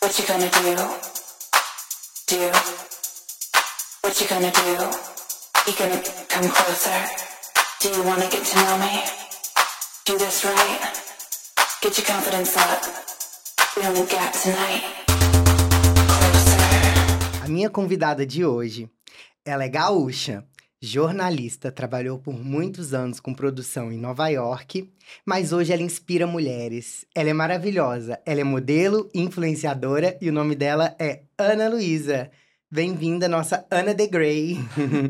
What you gonna do? Do? What you gonna do? You gonna come closer? Do you wanna get to know me? Do this right? Get your confidence up. We only got tonight. Closer. A minha convidada de hoje, ela é gaúcha, jornalista, trabalhou por muitos anos com produção em Nova York, mas hoje ela inspira mulheres. Ela é maravilhosa, ela é modelo, influenciadora e o nome dela é Ana Luísa. Bem-vinda, nossa Ana de Grey.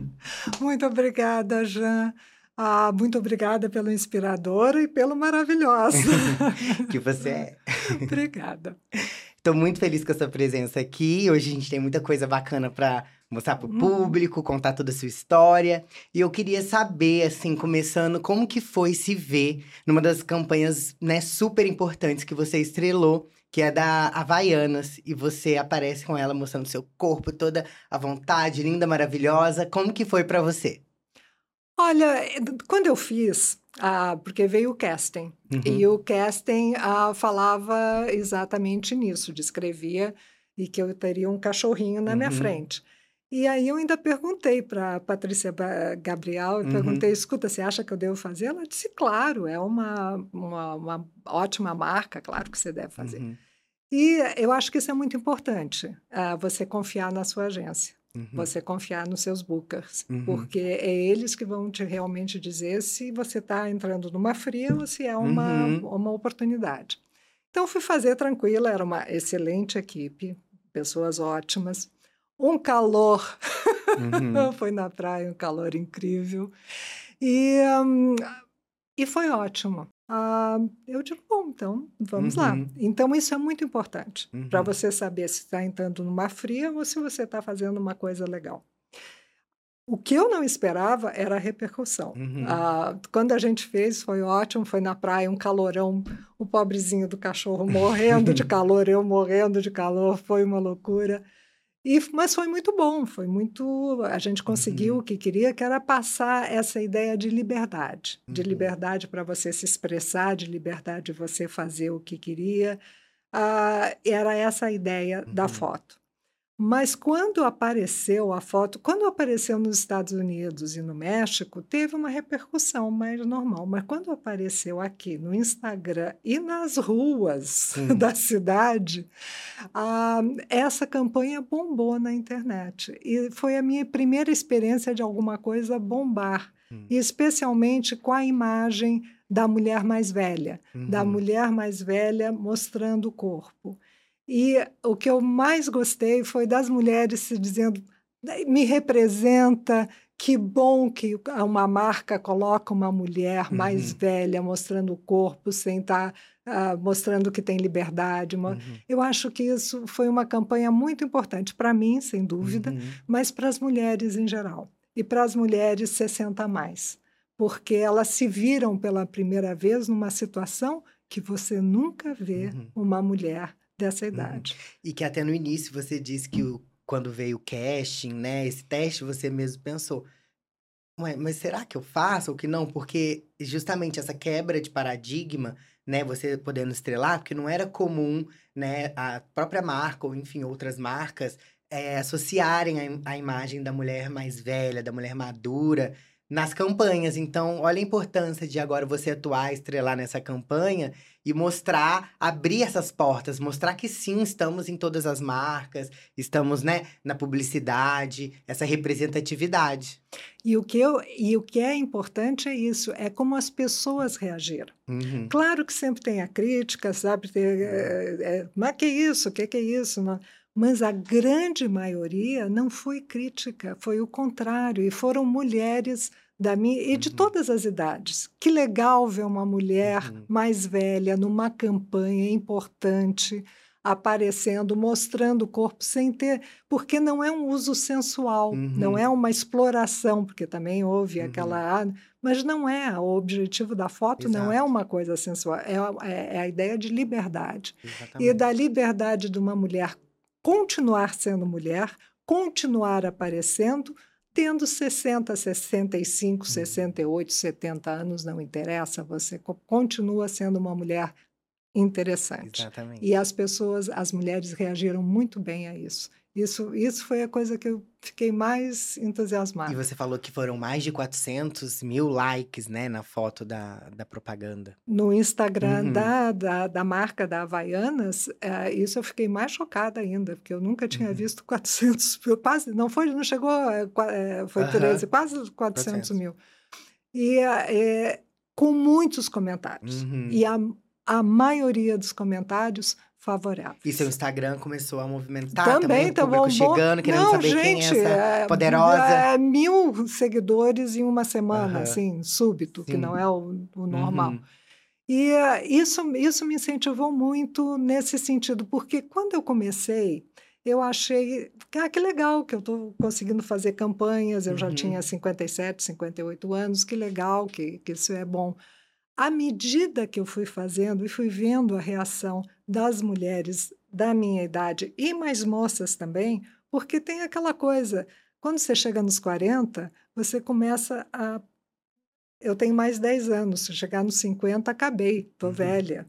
Muito obrigada, Jean. Ah, muito obrigada pelo inspirador e pelo maravilhoso. que você é. obrigada. Estou muito feliz com a sua presença aqui. Hoje a gente tem muita coisa bacana para mostrar para o uhum. público, contar toda a sua história. E eu queria saber, assim, começando, como que foi se ver numa das campanhas, né, super importantes que você estrelou, que é da Havaianas, e você aparece com ela mostrando seu corpo, toda a vontade, linda, maravilhosa. Como que foi para você? Olha, quando eu fiz, ah, porque veio o casting, uhum. e o casting ah, falava exatamente nisso, descrevia e que eu teria um cachorrinho na uhum. minha frente. E aí eu ainda perguntei para Patrícia Gabriel, uhum. perguntei, escuta, você acha que eu devo fazer? Ela disse, claro, é uma, uma, uma ótima marca, claro que você deve fazer. Uhum. E eu acho que isso é muito importante, uh, você confiar na sua agência, uhum. você confiar nos seus bookers, uhum. porque é eles que vão te realmente dizer se você está entrando numa fria ou se é uma, uhum. uma oportunidade. Então fui fazer tranquila, era uma excelente equipe, pessoas ótimas um calor. Uhum. foi na praia, um calor incrível. E, um, e foi ótimo. Uh, eu digo, bom, então vamos uhum. lá. Então, isso é muito importante uhum. para você saber se está entrando numa fria ou se você está fazendo uma coisa legal. O que eu não esperava era a repercussão. Uhum. Uh, quando a gente fez, foi ótimo, foi na praia, um calorão, o pobrezinho do cachorro morrendo de calor, eu morrendo de calor, foi uma loucura. E, mas foi muito bom, foi muito. A gente conseguiu uhum. o que queria, que era passar essa ideia de liberdade, uhum. de liberdade para você se expressar, de liberdade de você fazer o que queria. Uh, era essa a ideia uhum. da foto. Mas quando apareceu a foto, quando apareceu nos Estados Unidos e no México, teve uma repercussão mais normal. Mas quando apareceu aqui no Instagram e nas ruas da cidade, ah, essa campanha bombou na internet. E foi a minha primeira experiência de alguma coisa bombar, hum. especialmente com a imagem da mulher mais velha, uhum. da mulher mais velha mostrando o corpo. E o que eu mais gostei foi das mulheres se dizendo: me representa, que bom que uma marca coloca uma mulher mais uhum. velha mostrando o corpo sem estar tá, uh, mostrando que tem liberdade. Uhum. Eu acho que isso foi uma campanha muito importante para mim, sem dúvida, uhum. mas para as mulheres em geral e para as mulheres 60 a mais, porque elas se viram pela primeira vez numa situação que você nunca vê uhum. uma mulher dessa uhum. idade. Uhum. E que até no início você disse que o, quando veio o casting, né, esse teste, você mesmo pensou, Ué, mas será que eu faço ou que não? Porque justamente essa quebra de paradigma, né, você podendo estrelar, porque não era comum, né, a própria marca ou enfim outras marcas é, associarem a, a imagem da mulher mais velha, da mulher madura nas campanhas. Então, olha a importância de agora você atuar, estrelar nessa campanha e mostrar, abrir essas portas, mostrar que sim, estamos em todas as marcas, estamos, né, na publicidade, essa representatividade. E o que, eu, e o que é importante é isso, é como as pessoas reagiram. Uhum. Claro que sempre tem a crítica, sabe? Ter, é, é, mas que isso? O que, que é isso? Não? Mas a grande maioria não foi crítica, foi o contrário, e foram mulheres da minha e de uhum. todas as idades. Que legal ver uma mulher uhum. mais velha numa campanha importante aparecendo, mostrando o corpo sem ter, porque não é um uso sensual, uhum. não é uma exploração, porque também houve aquela, uhum. mas não é o objetivo da foto, Exato. não é uma coisa sensual, é, é, é a ideia de liberdade Exatamente. e da liberdade de uma mulher continuar sendo mulher, continuar aparecendo, tendo 60, 65, 68, 70 anos, não interessa, você continua sendo uma mulher interessante. Exatamente. E as pessoas, as mulheres reagiram muito bem a isso. Isso, isso foi a coisa que eu fiquei mais entusiasmada. E você falou que foram mais de 400 mil likes, né, na foto da, da propaganda. No Instagram Uhum. da, da, da marca da Havaianas, eh, isso eu fiquei mais chocada ainda, porque eu nunca tinha Uhum. visto 400 mil, quase, não foi, não chegou, eh, foi Aham. 13, quase 400 400. mil. E eh, com muitos comentários. Uhum. E a, a maioria dos comentários favoráveis. E seu Instagram começou a movimentar também, também, tá o público bom, chegando, querendo não, saber gente, quem é essa é, poderosa. É, mil seguidores em uma semana, Aham. assim, súbito, que Sim. não é o, o normal. Uhum. E eh, isso, isso me incentivou muito nesse sentido, porque quando eu comecei, eu achei, ah, que legal que eu estou conseguindo fazer campanhas, eu já Uhum. tinha 57, 58 anos, que legal, que, que isso é bom. À medida que eu fui fazendo e fui vendo a reação das mulheres da minha idade e mais moças também, porque tem aquela coisa, quando você chega nos 40, você começa a eu tenho mais 10 anos, se chegar nos 50, acabei, estou Uhum. velha.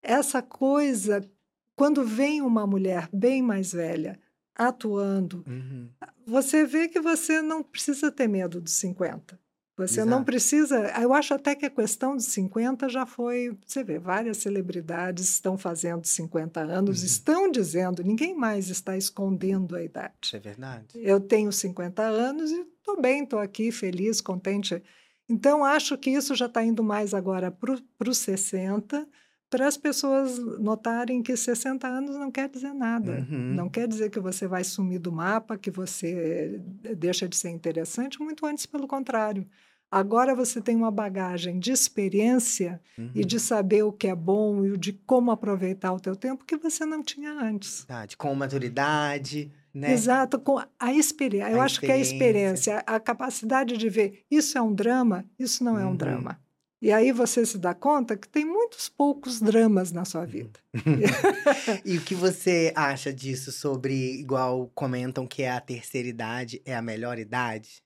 Essa coisa, quando vem uma mulher bem mais velha atuando, Uhum. você vê que você não precisa ter medo dos 50. Você não Exato. precisa. Eu acho até que a questão dos 50 já foi. Você vê, várias celebridades estão fazendo 50 anos, Uhum. estão dizendo, ninguém mais está escondendo a idade. Isso é verdade. Eu tenho 50 anos e estou bem, estou aqui feliz, contente. Então, acho que isso já está indo mais agora para os 60, para as pessoas notarem que 60 anos não quer dizer nada. Uhum. Não quer dizer que você vai sumir do mapa, que você deixa de ser interessante, muito antes pelo contrário. Agora você tem uma bagagem de experiência Uhum. e de saber o que é bom e de como aproveitar o teu tempo que você não tinha antes. Verdade. Com maturidade, né? Exato, com a experiência. Eu acho que a experiência. a capacidade de ver isso é um drama, isso não é um Uhum. drama. E aí você se dá conta que tem muitos poucos dramas na sua vida. E o que você acha disso sobre, igual comentam que a terceira idade é a melhor idade?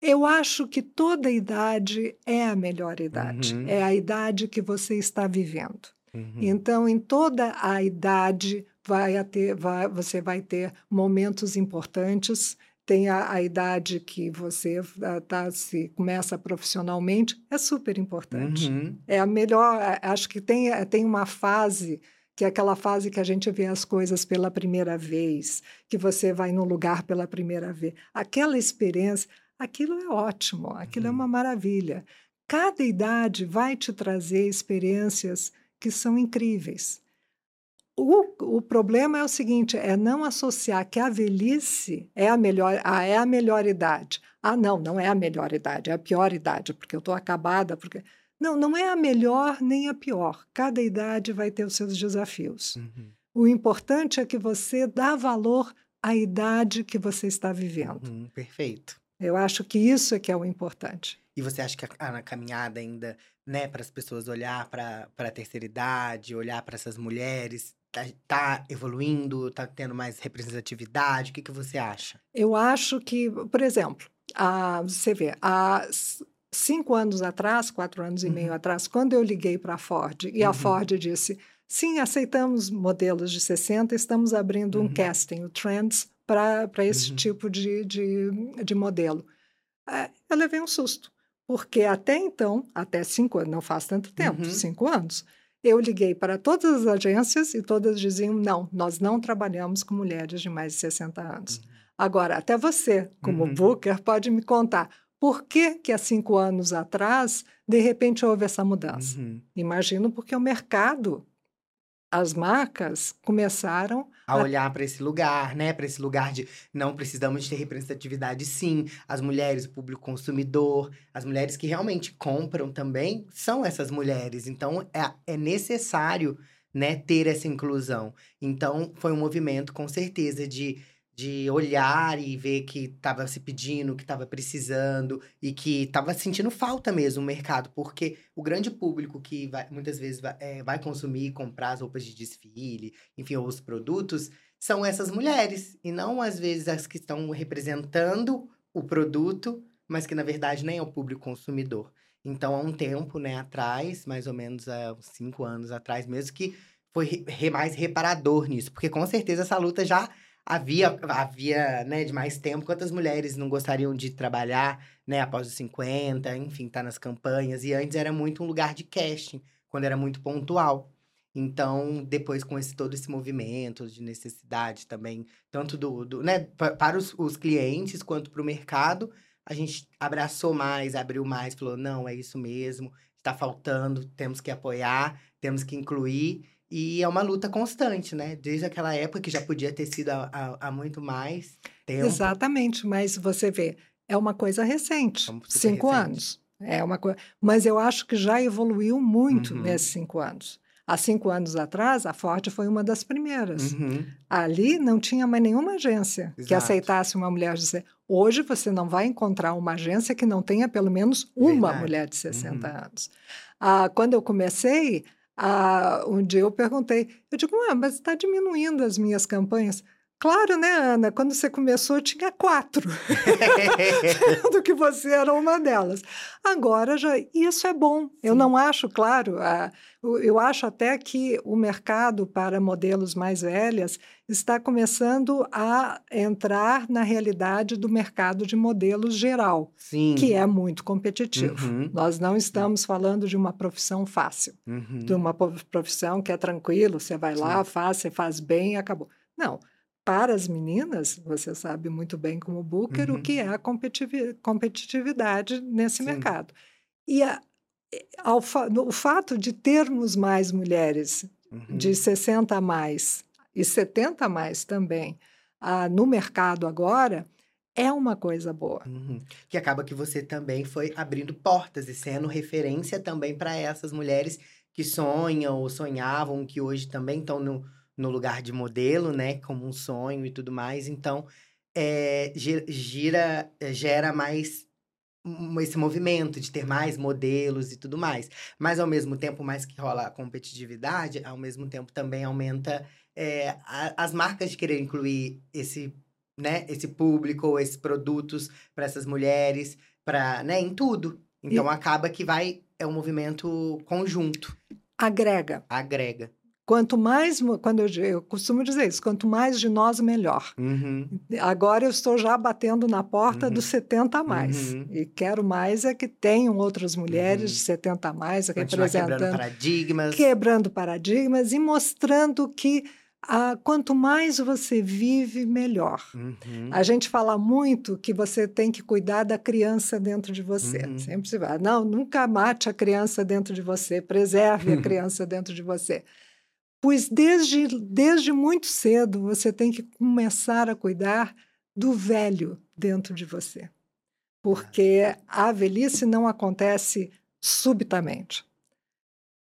Eu acho que toda idade é a melhor idade. Uhum. É a idade que você está vivendo. Uhum. Então, em toda a idade, vai ter, vai- você vai ter momentos importantes. Tem a, a idade que você ah, tá, se começa profissionalmente, é super importante. Uhum. É a melhor. Acho que tem, eh, tem uma fase que é aquela fase que a gente vê as coisas pela primeira vez, que você vai num lugar pela primeira vez. Aquela experiência, aquilo é ótimo, aquilo é Uhum. uma maravilha. Cada idade vai te trazer experiências que são incríveis. O, o problema é o seguinte: é não associar que a velhice é a melhor, ah, é a melhor idade. Ah, não, não é a melhor idade, é a pior idade, porque eu estou acabada, porque. Não, não é a melhor nem a pior. Cada idade vai ter os seus desafios. Uhum. O importante é que você dá valor à idade que você está vivendo. Uhum. Perfeito. Eu acho que isso é que é o importante. E você acha que a, a caminhada ainda, né, para as pessoas olhar para a terceira idade, olhar para essas mulheres, tá, tá evoluindo, tá tendo mais representatividade? O que, que você acha? Eu acho que, por exemplo, a, você vê, há cinco anos atrás, quatro anos e meio Uhum. atrás, quando eu liguei para a Ford e a Uhum. Ford disse: sim, aceitamos modelos de 60, estamos abrindo um Uhum. casting, o Trends, para esse Uhum. tipo de, de, de modelo. Eh, Eu levei um susto, porque até então, até cinco anos, não faz tanto tempo, Uhum. cinco anos, eu liguei para todas as agências e todas diziam: não, nós não trabalhamos com mulheres de mais de 60 anos. Agora, até você, como Uhum. booker, pode me contar por que, que há cinco anos atrás, de repente, houve essa mudança. Uhum. Imagino porque o mercado, as marcas começaram A olhar para esse lugar, né? Para esse lugar de não precisamos de ter representatividade, sim. As mulheres, o público consumidor, as mulheres que realmente compram também são essas mulheres. Então é, é necessário, né, ter essa inclusão. Então foi um movimento, com certeza, de, de olhar e ver que estava se pedindo, que estava precisando e que estava sentindo falta mesmo o mercado, porque o grande público que vai- muitas vezes vai, é, vai consumir e comprar as roupas de desfile, enfim, ou os produtos, são essas mulheres. E não, às vezes, as que estão representando o produto, mas que, na verdade, nem é o público consumidor. Então, há um tempo, né, atrás, mais ou menos há cinco anos atrás mesmo, que foi re- mais reparador nisso. Porque com certeza essa luta já havia, havia né, de mais tempo. Quantas mulheres não gostariam de trabalhar, né, após os 50, enfim, tá nas campanhas. E antes era muito um lugar de casting, quando era muito pontual. Então, depois com esse, todo esse movimento de necessidade também, tanto do, do né, pa- para os, os clientes quanto para o mercado, a gente abraçou mais, abriu mais, falou, não, é isso mesmo, está faltando, temos que apoiar, temos que incluir. E é uma luta constante, né? Desde aquela época que já podia ter sido há, muito mais tempo. Exatamente, mas você vê, é uma coisa recente, É cinco recente. anos. É uma coisa, mas eu acho que já evoluiu muito Uhum. nesses cinco anos. Há cinco anos atrás, a Ford foi uma das primeiras. Uhum. Ali não tinha mais nenhuma agência que Exato. aceitasse uma mulher de 60. Hoje você não vai encontrar uma agência que não tenha pelo menos uma Verdade. mulher de 60 Uhum. anos. Ah, quando eu comecei, ah, um dia eu perguntei, eu digo, "Ué, mas está diminuindo as minhas campanhas. Claro, né, Ana? Quando você começou, tinha quatro, do que você era uma delas. Agora já, isso é bom. Eu Sim. não acho, claro, ah, eu- acho até que o mercado para modelos mais velhas está começando a entrar na realidade do mercado de modelos geral, Sim. que é muito competitivo. Uhum. Nós não estamos falando de uma profissão fácil, Uhum. de uma profissão que é tranquilo, você vai lá, faz, você faz bem e acabou. Não. Para as meninas, você sabe muito bem como Booker Uhum. o que é a competitivi- competitividade nesse Sim. mercado. E a- ao o fato de termos mais mulheres Uhum. de 60 a mais e 70 a mais também ah, no mercado agora é uma coisa boa. Uhum. Que acaba que você também foi abrindo portas e sendo referência também para essas mulheres que sonham ou sonhavam, que hoje também estão no, no lugar de modelo, né? Como um sonho e tudo mais. Então, é, gi- gira, gera mais esse movimento de ter mais modelos e tudo mais. Mas, ao mesmo tempo, mais que rola a competitividade, ao mesmo tempo também aumenta é, a- as marcas de querer incluir esse né, esse público, esses produtos para essas mulheres, para, né, em tudo. Então acaba que vai é um movimento conjunto, Agrega. agrega. Quanto mais, quando eu, eu costumo dizer isso, quanto mais de nós, melhor. Uhum. Agora eu estou já batendo na porta Uhum. dos 70 a mais. Uhum. E quero mais é que tenham outras mulheres Uhum. de 70 a mais Continuar quebrando representando, paradigmas. quebrando paradigmas e mostrando que ah, quanto mais você vive, melhor. Uhum. A gente fala muito que você tem que cuidar da criança dentro de você. Uhum. Sempre se vai, não, nunca mate a criança dentro de você, preserve a criança dentro de você. Pois desde, desde muito cedo você tem que começar a cuidar do velho dentro de você. Porque a velhice não acontece subitamente.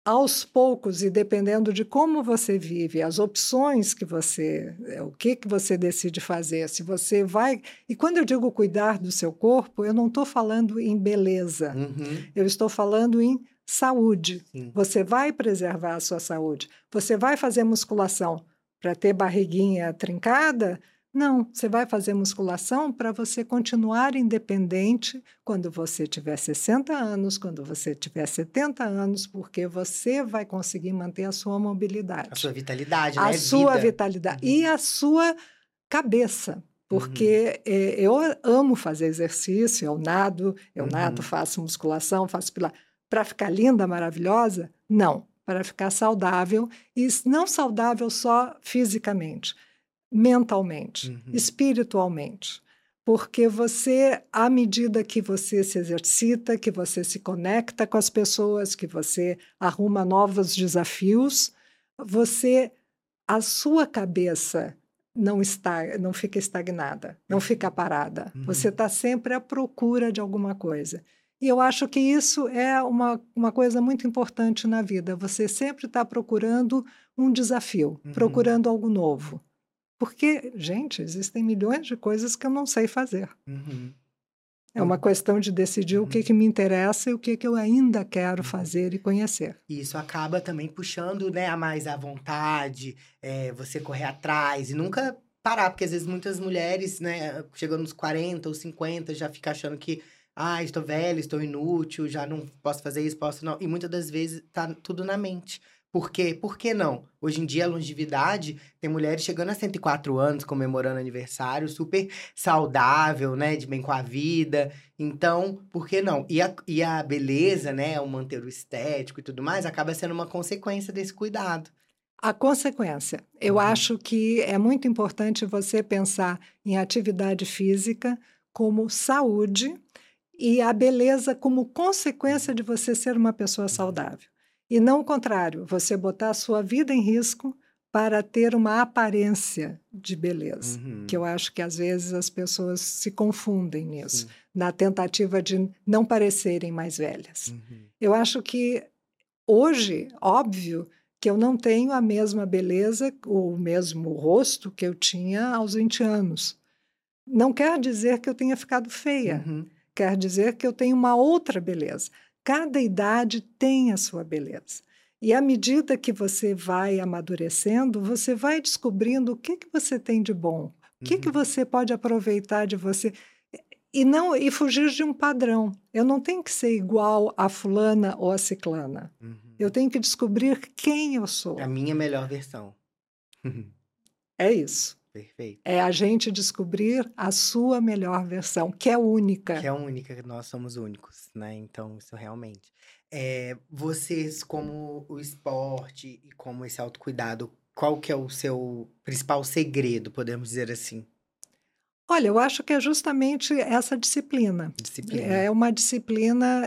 Aos poucos, e dependendo de como você vive, as opções que você, é, o que, que você decide fazer, se você vai. E quando eu digo cuidar do seu corpo, eu não estou falando em beleza, Uhum. eu estou falando em saúde. Sim. Você vai preservar a sua saúde. Você vai fazer musculação para ter barriguinha trincada? Não, você vai fazer musculação para você continuar independente quando você tiver 60 anos, quando você tiver 70 anos, porque você vai conseguir manter a sua mobilidade, A sua vitalidade, a né? sua Vida. vitalidade Uhum. e a sua cabeça. Porque eh, eu amo fazer exercício, eu nado, eu Uhum. nado, faço musculação, faço pilates. Para ficar linda, maravilhosa? Não. Para ficar saudável, e não saudável só fisicamente, mentalmente, Uhum. espiritualmente. Porque você, à medida que você se exercita, que você se conecta com as pessoas, que você arruma novos desafios, você, a sua cabeça não está, não fica estagnada, não fica parada. Uhum. Você está sempre à procura de alguma coisa. E eu acho que isso é uma, uma coisa muito importante na vida. Você sempre está procurando um desafio, Uhum. procurando algo novo. Porque, gente, existem milhões de coisas que eu não sei fazer. Uhum. É uma questão de decidir o que, que me interessa e o que, que eu ainda quero fazer e conhecer. E isso acaba também puxando, né, a mais à vontade, é, você correr atrás e nunca parar, porque às vezes muitas mulheres, né, chegando nos 40 ou 50, já fica achando que Ah, estou velho, estou inútil, já não posso fazer isso, posso não. E muitas das vezes tá tudo na mente. Por quê? Por que não? Hoje em dia, a longevidade, tem mulheres chegando a 104 anos, comemorando aniversário, super saudável, né? De bem com a vida. Então, por que não? E a, e a beleza, né? O manter o estético e tudo mais, acaba sendo uma consequência desse cuidado. A consequência. Eu uhum. acho que é muito importante você pensar em atividade física como saúde e a beleza como consequência de você ser uma pessoa saudável. E não o contrário, você botar a sua vida em risco para ter uma aparência de beleza, uhum. que eu acho que às vezes as pessoas se confundem nisso, Sim. na tentativa de não parecerem mais velhas. Uhum. Eu acho que hoje, óbvio, que eu não tenho a mesma beleza, o mesmo rosto que eu tinha aos 20 anos. Não quer dizer que eu tenha ficado feia, uhum. Quer dizer que eu tenho uma outra beleza. Cada idade tem a sua beleza. E à medida que você vai amadurecendo, você vai descobrindo o que, que você tem de bom, o que, uhum. que você pode aproveitar de você e não e fugir de um padrão. Eu não tenho que ser igual a fulana ou a ciclana. Uhum. Eu tenho que descobrir quem eu sou. A minha melhor versão. é isso. Perfeito. É a gente descobrir a sua melhor versão, que é única. Que é única, nós somos únicos, né? Então, isso realmente. É, vocês, como o esporte e como esse autocuidado, qual que é o seu principal segredo, podemos dizer assim? Olha, eu acho que é justamente essa disciplina. Disciplina. É uma disciplina.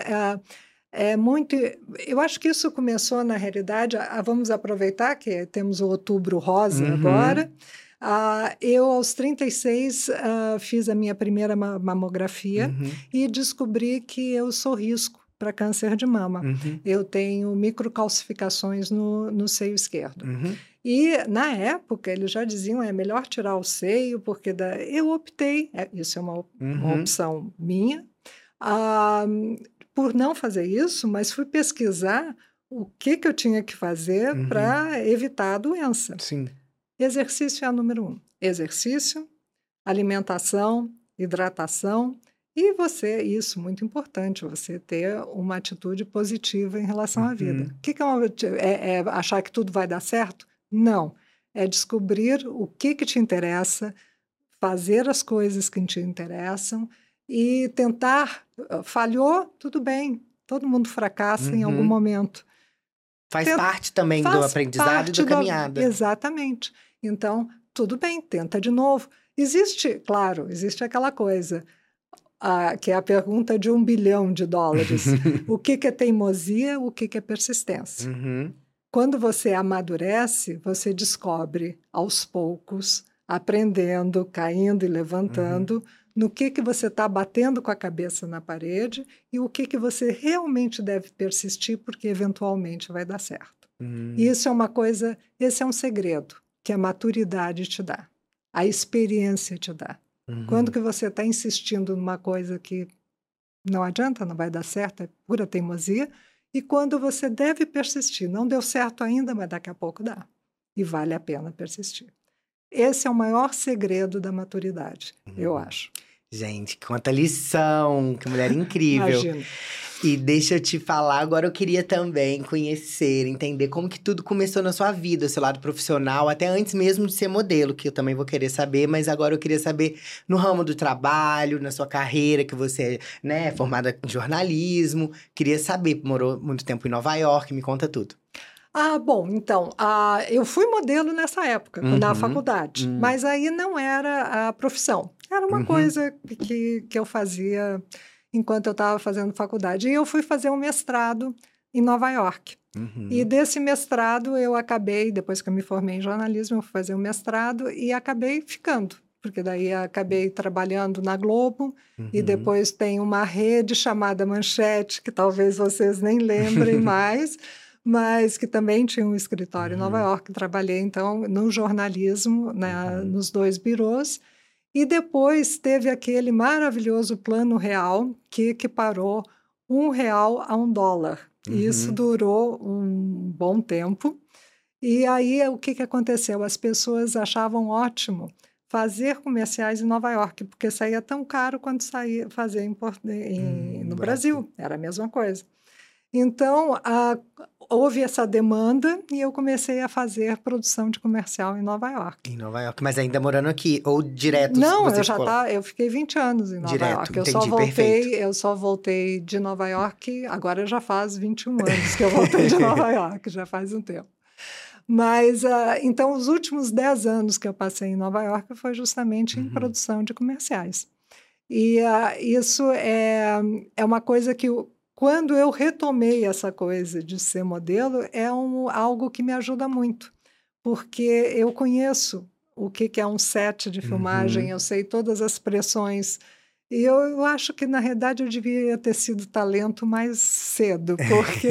É, é muito. Eu acho que isso começou, na realidade. A, vamos aproveitar que temos o outubro rosa uhum. agora. Uh, eu, aos 36, uh, fiz a minha primeira mamografia uhum. e descobri que eu sou risco para câncer de mama. Uhum. Eu tenho microcalcificações no, no seio esquerdo. Uhum. E, na época, eles já diziam é melhor tirar o seio, porque da... eu optei, é, isso é uma, uma uhum. opção minha, uh, por não fazer isso, mas fui pesquisar o que, que eu tinha que fazer uhum. para evitar a doença. Sim. Exercício é a número um. Exercício, alimentação, hidratação e você, isso muito importante, você ter uma atitude positiva em relação uhum. à vida. Uhum. O que, que é, uma, é, é, achar que tudo vai dar certo? Não. É descobrir o que, que te interessa, fazer as coisas que te interessam e tentar. Ah, falhou, tudo bem. Todo mundo fracassa uhum. em algum uhum. momento. Faz Tenta, parte também faz do aprendizado e da caminhada. exatamente. Então, tudo bem, tenta de novo. Existe, claro, existe aquela coisa, que é a pergunta de um bilhão de dólares. o que, que, é teimosia, o que, que é persistência? Uhum. Quando você amadurece, você descobre aos poucos, aprendendo, caindo e levantando, uhum. No que, que você está batendo com a cabeça na parede e o que, que você realmente deve persistir, porque eventualmente vai dar certo. Uhum. E isso é uma coisa, esse é um segredo que a maturidade te dá, a experiência te dá. Uhum. Quando que você está insistindo numa coisa que não adianta, não vai dar certo, é pura teimosia, e quando você deve persistir, não deu certo ainda, mas daqui a pouco dá, e vale a pena persistir. Esse é o maior segredo da maturidade, uhum. eu acho. Gente, quanta lição! Que mulher incrível! Imagina. E deixa eu te falar, agora eu queria também conhecer, entender como que tudo começou na sua vida, o seu lado profissional, até antes mesmo de ser modelo, que eu também vou querer saber, mas agora eu queria saber no ramo do trabalho, na sua carreira, que você é né, formada em jornalismo. Queria saber, morou muito tempo em Nova York, me conta tudo. Ah, bom, então, ah, eu fui modelo nessa época, uhum, na faculdade, uhum. mas aí não era a profissão, era uma uhum. coisa que, que eu fazia enquanto eu estava fazendo faculdade. E eu fui fazer um mestrado em Nova York. Uhum. E desse mestrado eu acabei, depois que eu me formei em jornalismo, eu fui fazer um mestrado e acabei ficando. Porque daí acabei trabalhando na Globo uhum. e depois tem uma rede chamada Manchete, que talvez vocês nem lembrem mais, mas que também tinha um escritório uhum. em Nova uhum. York. Trabalhei então no jornalismo, né, uhum. nos dois birôs. E depois teve aquele maravilhoso plano real que equiparou um real a um dólar. Uhum. E isso durou um bom tempo. E aí o que, que aconteceu? As pessoas achavam ótimo, fazer comerciais em Nova York, porque saía tão caro quanto saía fazer em, em, Hum, no Brasil. Brasil. Era a mesma coisa. Então, a, houve essa demanda e eu comecei a fazer produção de comercial em Nova York. Em Nova York, mas ainda morando aqui, ou direto Não, eu já tá, eu fiquei 20 anos em Nova Direto, York. Eu só entendi, voltei, perfeito. eu só voltei de Nova York, agora já faz 21 anos que eu voltei de Nova York, já faz um tempo. Mas, ah, então, os últimos 10 anos que eu passei em Nova York foi justamente em Uhum. produção de comerciais. E ah, isso é, é uma coisa que, quando eu retomei essa coisa de ser modelo, é um, algo que me ajuda muito, porque eu conheço o que, que é um set de filmagem, Uhum. eu sei todas as pressões. E eu, eu acho que, na realidade, eu devia ter sido talento mais cedo, porque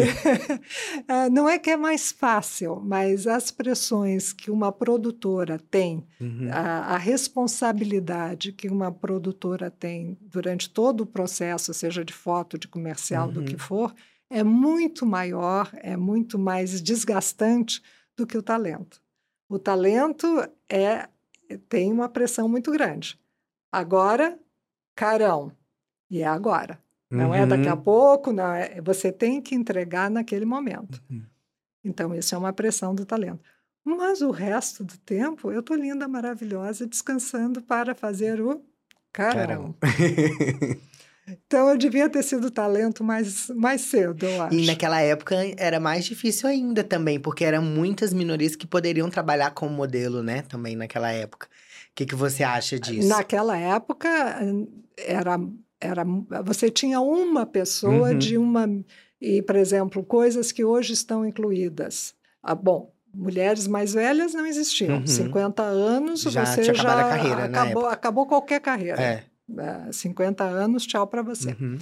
ah, não é que é mais fácil, mas as pressões que uma produtora tem Uhum. a, a responsabilidade que uma produtora tem durante todo o processo, seja de foto, de comercial, do que Uhum. for, é muito maior, é muito mais desgastante do que o talento. O talento é tem uma pressão muito grande. Agora, carão. E é agora. Não é daqui a Uhum. pouco, não é, você tem que entregar naquele momento. Uhum. Então, isso é uma pressão do talento. Mas o resto do tempo, eu tô linda, maravilhosa, descansando para fazer o carão. Caramba. Então, eu devia ter sido talento mais, mais cedo, eu acho. E naquela época era mais difícil ainda também, porque eram muitas minorias que poderiam trabalhar como modelo, né? Também naquela época. O que, que você acha disso? Naquela época, era, era, você tinha uma pessoa Uhum. de uma. E, por exemplo, coisas que hoje estão incluídas. Ah, bom, mulheres mais velhas não existiam. Uhum. 50 anos, Já você já a carreira na acabou, acabou qualquer carreira. É. Ah, 50 anos, tchau para você. Uhum.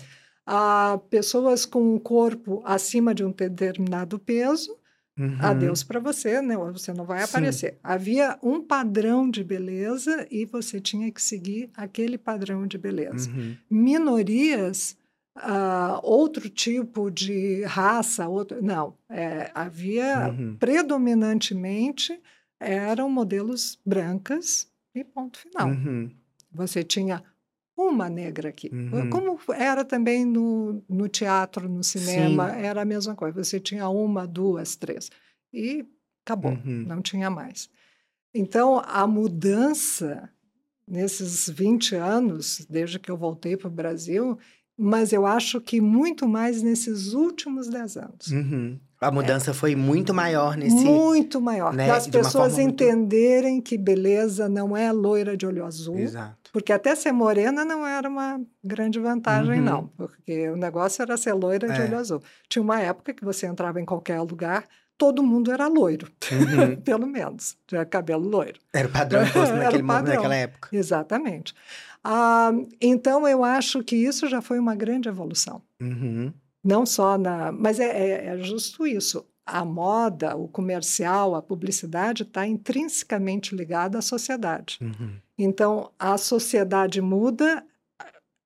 Ah, pessoas com um corpo acima de um determinado peso, Uhum. adeus para você, né? Você não vai Sim. aparecer. Havia um padrão de beleza e você tinha que seguir aquele padrão de beleza. Uhum. Minorias, ah, outro tipo de raça, outro, não. É, havia Uhum. predominantemente eram modelos brancas e ponto final. Uhum. Você tinha uma negra aqui. Uhum. Como era também no, no teatro, no cinema, era a mesma coisa. Você tinha uma, duas, três. E acabou, Uhum. não tinha mais. Então, a mudança nesses 20 anos, desde que eu voltei para o Brasil, mas eu acho que muito mais nesses últimos 10 anos. Uhum. A mudança foi muito maior nesse. Muito maior. né, uma pessoas forma muito- entenderem que beleza não é loira de olho azul. Exato. Porque até ser morena não era uma grande vantagem, Uhum. não. Porque o negócio era ser loira de É. olho azul. Tinha uma época que você entrava em qualquer lugar, todo mundo era loiro, Uhum. pelo menos. Tinha cabelo loiro. Era o padrão imposto Era o naquele momento, naquela época. Exatamente. Ah, então, eu acho que isso já foi uma grande evolução. Uhum. Não só na. Mas é, é, é justo isso. A moda, o comercial, a publicidade está intrinsecamente ligada à sociedade. Uhum. Então, a sociedade muda,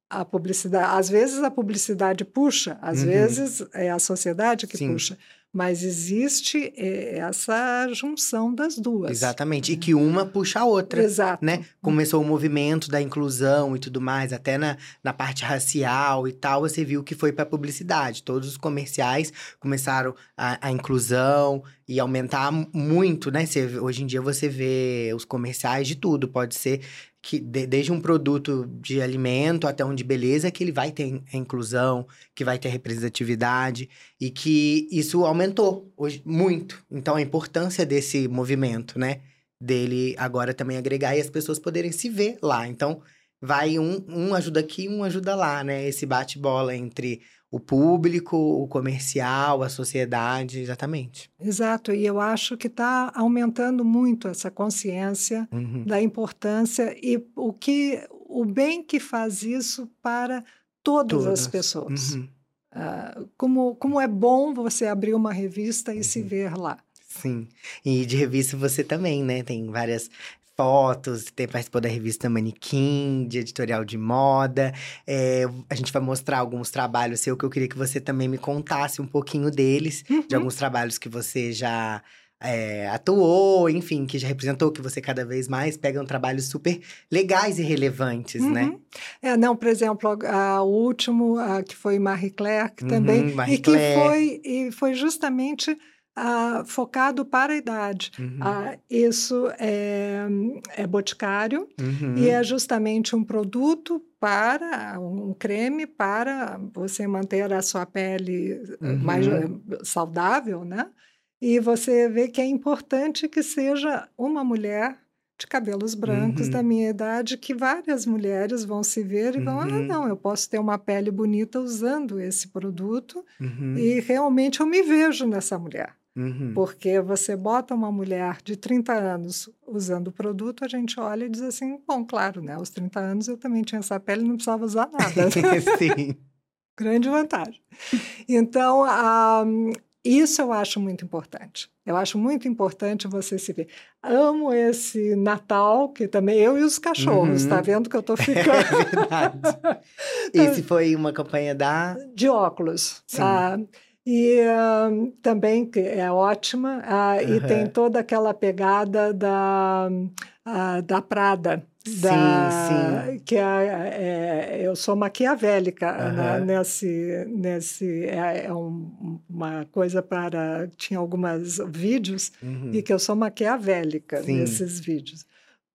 a publicidade. Às vezes a publicidade puxa, às Uhum. vezes é a sociedade que Sim. puxa. Mas existe eh, essa junção das duas. Exatamente. E que uma puxa a outra. Exato. né? Começou o movimento da inclusão e tudo mais, até na, na parte racial e tal, você viu que foi para publicidade. Todos os comerciais começaram a, a inclusão e aumentar muito, né? Você hoje em dia você vê os comerciais de tudo, pode ser que de- desde um produto de alimento até um de beleza que ele vai ter a inclusão, que vai ter representatividade e que isso aumentou hoje muito. Então a importância desse movimento, né? dele agora também agregar e as pessoas poderem se ver lá. Então, vai um, um ajuda aqui, um ajuda lá, né? Esse bate-bola entre o público, o comercial, a sociedade, exatamente. Exato. E eu acho que está aumentando muito essa consciência Uhum. da importância e o que o bem que faz isso para todas, as pessoas. Uhum. Ah, como, como é bom você abrir uma revista e se Uhum. ver lá. Sim. E de revista você também, né? Tem várias fotos, tem, participou da revista Manequim, de editorial de moda. É, a gente vai mostrar alguns trabalhos seu que eu queria que você também me contasse um pouquinho deles, de Uhum. alguns trabalhos que você já é, atuou, enfim, que já representou, que você cada vez mais pegam trabalhos super legais e relevantes, né? Uhum. É, não, por exemplo, a- a- o último, a, que foi Marie Claire, que Uhum, também, Marie e que foi, e foi justamente ah, focado para a idade. Uhum, Ah, isso é, é boticário uhum, e é justamente um produto para, um creme para você manter a sua pele Uhum. mais eh, saudável, né? E você vê que é importante que seja uma mulher de cabelos brancos Uhum. da minha idade, que várias mulheres vão se ver e vão, ah, Uhum. não, eu posso ter uma pele bonita usando esse produto uhum, e realmente eu me vejo nessa mulher. Uhum. Porque você bota uma mulher de 30 anos usando o produto, a gente olha e diz assim: bom, claro, né? Aos 30 anos eu também tinha essa pele e não precisava usar nada. Sim. Grande vantagem. Então, ah, isso eu acho muito importante. Eu acho muito importante você se ver. Amo esse Natal, que também eu e os cachorros, Uhum. tá vendo que eu tô É ficando verdade. Esse foi uma campanha da. de óculos. Sim. ah, e ah, também que é ótima, ah, e Aham. tem toda aquela pegada da, ah, da Prada. Sim, da, sim. Que é, é- eu sou maquiavélica né, Aham. nesse. nesse é, é um- uma coisa para. Tinha alguns vídeos Uhum. e que eu sou maquiavélica Sim. nesses vídeos.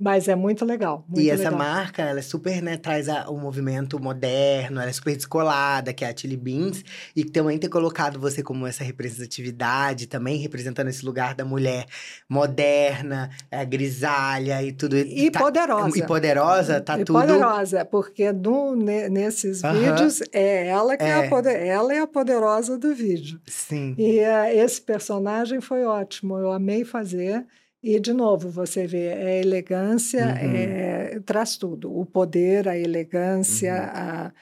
Mas é muito legal. Muito E essa legal. marca, ela é super, né, traz a- o movimento moderno, ela é super descolada, que é a Chili Beans, e também ter colocado você como essa representatividade, também representando esse lugar da mulher moderna, é, grisalha e tudo. E tá- poderosa. E poderosa, tá e tudo. poderosa, porque no, ne- nesses vídeos é ela que é. É. a poder, ela é a poderosa do vídeo. Sim. E eh, esse personagem foi ótimo, eu amei fazer. E, de novo, você vê, é elegância, Uhum. é- traz tudo. O poder, a elegância, Uhum. a-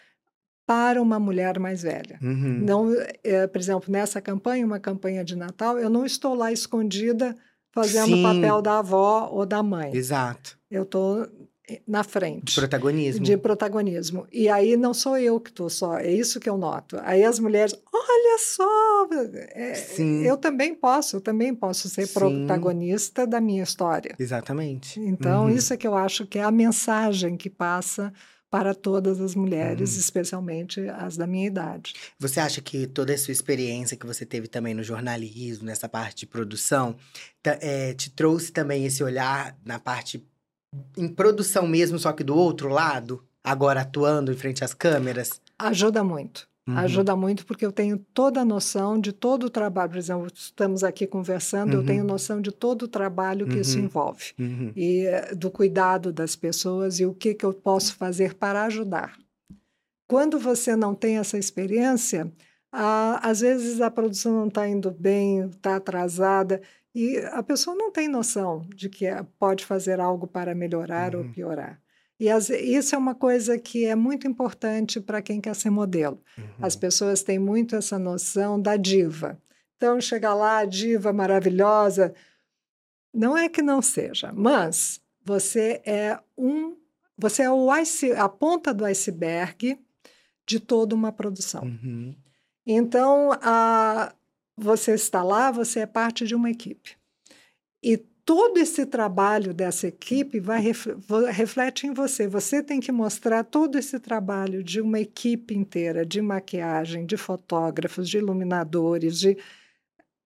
para uma mulher mais velha. Uhum. Não, eh, por exemplo, nessa campanha, uma campanha de Natal, eu não estou lá escondida fazendo o papel da avó ou da mãe. Exato. Eu estou na De frente protagonismo. de protagonismo. E aí não sou eu que estou só, é isso que eu noto. Aí as mulheres, olha só, é, eu também posso, eu também posso ser Sim. protagonista da minha história. Exatamente. Então, Uhum. isso é que eu acho que é a mensagem que passa para todas as mulheres, Uhum. especialmente as da minha idade. Você acha que toda a sua experiência que você teve também no jornalismo, nessa parte de produção, eh, te trouxe também esse olhar na parte em produção mesmo, só que do outro lado? Agora atuando em frente às câmeras? Ajuda muito. Uhum. Ajuda muito porque eu tenho toda a noção de todo o trabalho. Por exemplo, estamos aqui conversando, eu Uhum. tenho noção de todo o trabalho que isso Uhum. envolve. Uhum. e eh, do cuidado das pessoas e o que, que eu posso fazer para ajudar. Quando você não tem essa experiência, ah, às vezes a produção não está indo bem, está atrasada, e a pessoa não tem noção de que eh, pode fazer algo para melhorar ou Uhum. piorar. E as- isso é uma coisa que é muito importante para quem quer ser modelo. As Uhum. pessoas têm muito essa noção da diva. Então, chega lá, a diva maravilhosa. Não é que não seja, mas você é um. Você é o ice, a ponta do iceberg de toda uma produção. Uhum. Então, a, você está lá, você é parte de uma equipe. E todo esse trabalho dessa equipe vai reflete em você. Você tem que mostrar todo esse trabalho de uma equipe inteira, de maquiagem, de fotógrafos, de iluminadores, de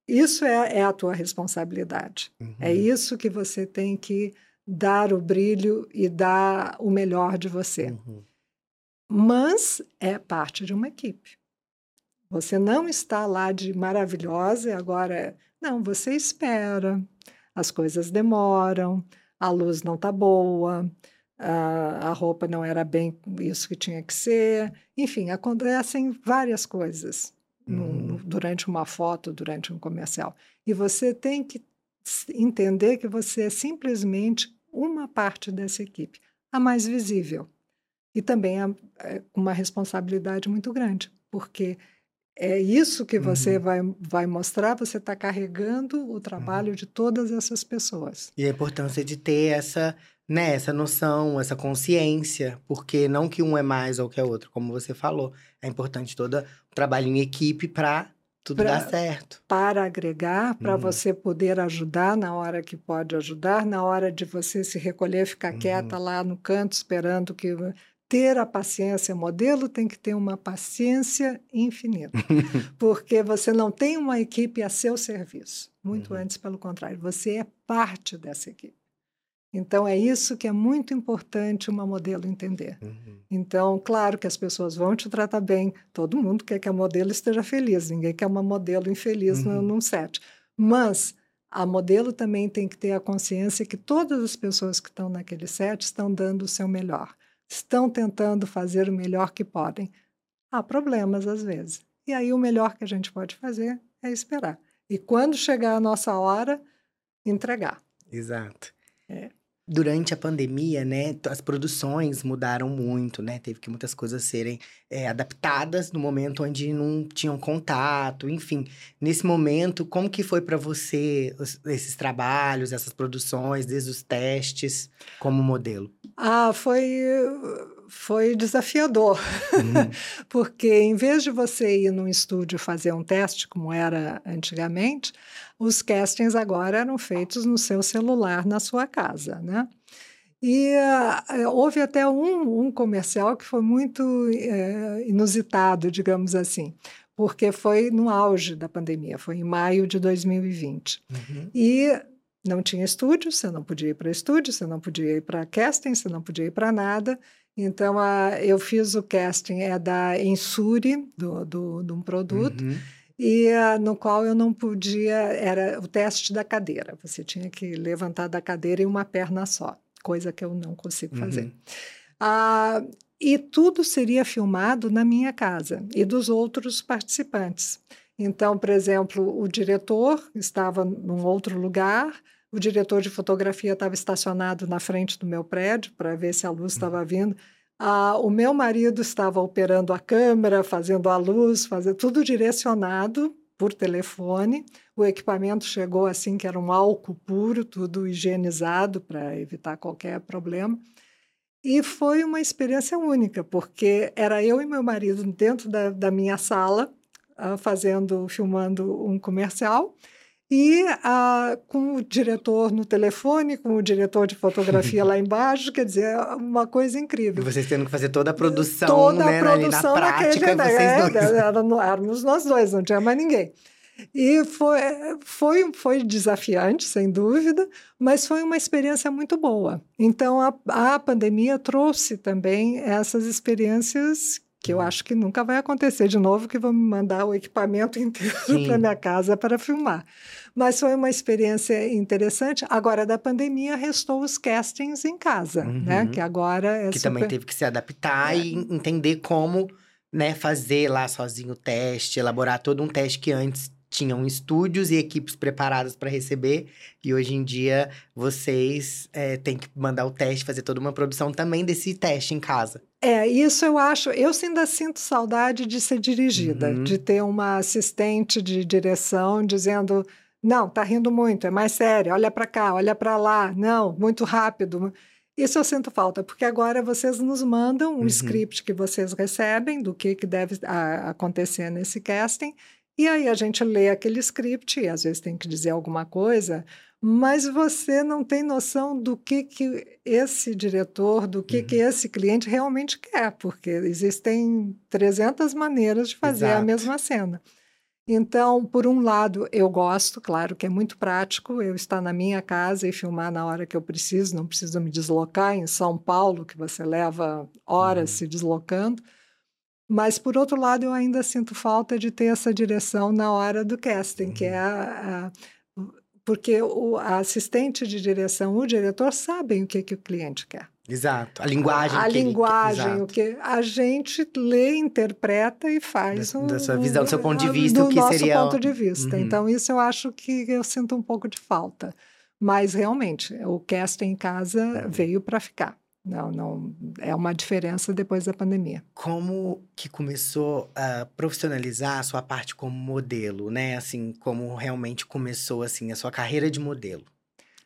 isso é, é a tua responsabilidade. É Uhum. isso que você tem que dar o brilho e dar o melhor de você Uhum. mas é parte de uma equipe. Você não está lá de maravilhosa e agora. Não, você espera, as coisas demoram, a luz não está boa, a, a roupa não era bem isso que tinha que ser. Enfim, acontecem várias coisas Uhum. durante uma foto, durante um comercial. E você tem que entender que você é simplesmente uma parte dessa equipe, a mais visível. E também é uma responsabilidade muito grande, porque é isso que você Uhum. vai, vai mostrar, você está carregando o trabalho de todas essas pessoas. E a importância de ter essa, né, essa noção, essa consciência, porque não que um é mais ou que é outro, como você falou, é importante todo o trabalho em equipe para Tudo pra, dá certo. Para agregar, para Uhum. você poder ajudar na hora que pode ajudar, na hora de você se recolher, ficar Uhum. quieta lá no canto, esperando que. Ter a paciência, modelo tem que ter uma paciência infinita, porque você não tem uma equipe a seu serviço. Muito Uhum. antes, pelo contrário, você é parte dessa equipe. Então, é isso que é muito importante uma modelo entender. Uhum. Então, claro que as pessoas vão te tratar bem, todo mundo quer que a modelo esteja feliz, ninguém quer uma modelo infeliz Uhum. no, num set. Mas a modelo também tem que ter a consciência que todas as pessoas que estão naquele set estão dando o seu melhor, estão tentando fazer o melhor que podem. Há problemas às vezes. E aí o melhor que a gente pode fazer é esperar. E quando chegar a nossa hora, entregar. Exato. É. Durante a pandemia, né, as produções mudaram muito, né? Teve que muitas coisas serem é, adaptadas no momento onde não tinham contato, enfim. Nesse momento, como que foi para você os- esses trabalhos, essas produções, desde os testes como modelo? Ah, foi, foi desafiador. Uhum. Porque em vez de você ir num estúdio fazer um teste, como era antigamente, os castings agora eram feitos no seu celular, na sua casa, né? E ah, houve até um, um comercial que foi muito eh, inusitado, digamos assim, porque foi no auge da pandemia, foi em maio de 2020. Uhum. E não tinha estúdio, você não podia ir para estúdio, você não podia ir para casting, você não podia ir para nada. Então, a, eu fiz o casting é da Ensure, do, do, de um produto, Uhum. e a, no qual eu não podia, era o teste da cadeira. Você tinha que levantar da cadeira em uma perna só, coisa que eu não consigo fazer. Uhum. Ah, e tudo seria filmado na minha casa e dos outros participantes. Então, por exemplo, o diretor estava num outro lugar, o diretor de fotografia estava estacionado na frente do meu prédio para ver se a luz estava vindo. Ah, o meu marido estava operando a câmera, fazendo a luz, fazendo tudo direcionado por telefone. O equipamento chegou assim que era um álcool puro, tudo higienizado para evitar qualquer problema. E foi uma experiência única, porque era eu e meu marido dentro da, da minha sala, uh, fazendo, filmando um comercial, e uh, com o diretor no telefone, com o diretor de fotografia lá embaixo, quer dizer, uma coisa E incrível. vocês tendo que fazer toda a produção, Toda né, a produção na prática, naquele vocês é, dois. era- éramos nós dois, não tinha mais ninguém. E foi, foi, foi desafiante, sem dúvida, mas foi uma experiência muito boa. Então, a, a pandemia trouxe também essas experiências que eu Uhum. acho que nunca vai acontecer de novo, que vão me mandar o equipamento inteiro para minha casa para filmar. Mas foi uma experiência interessante. Agora, da pandemia, restou os castings em casa, né? Uhum. Que agora é que super... também teve que se adaptar e entender como, né, fazer lá sozinho o teste, elaborar todo um teste que antes tinham estúdios e equipes preparadas para receber e hoje em dia vocês é, têm que mandar o teste, fazer toda uma produção também desse teste em casa. É, isso eu acho. Eu ainda sinto saudade de ser dirigida, Uhum. de ter uma assistente de direção dizendo: não, tá rindo muito, é mais sério, olha para cá, olha para lá, não, muito rápido. Isso eu sinto falta, porque agora vocês nos mandam um Uhum. script que vocês recebem do que, que deve a- acontecer nesse casting, e aí a gente lê aquele script e às vezes tem que dizer alguma coisa, mas você não tem noção do que, que esse diretor, do que, Uhum. que esse cliente realmente quer, porque existem 300 maneiras de fazer a Exato. mesma cena. Então, por um lado, eu gosto, claro que é muito prático eu estar na minha casa e filmar na hora que eu preciso, não preciso me deslocar em São Paulo, que você leva horas Uhum. se deslocando. Mas, por outro lado, eu ainda sinto falta de ter essa direção na hora do casting, que é a, a- porque o a assistente de direção, o diretor, sabem o que, que o cliente quer. Exato. A linguagem. A que ele- linguagem, exato. o que a gente lê, interpreta e faz. Da- o- da sua visão, do seu ponto de a- vista, do o que nosso seria o- ponto de vista. Uhum. Então, isso eu acho que eu sinto um pouco de falta. Mas, realmente, o casting em casa Uhum. veio para ficar. Não, não, é uma diferença depois da pandemia. Como que começou a profissionalizar a sua parte como modelo, né? Assim, como realmente começou, assim, a sua carreira de modelo?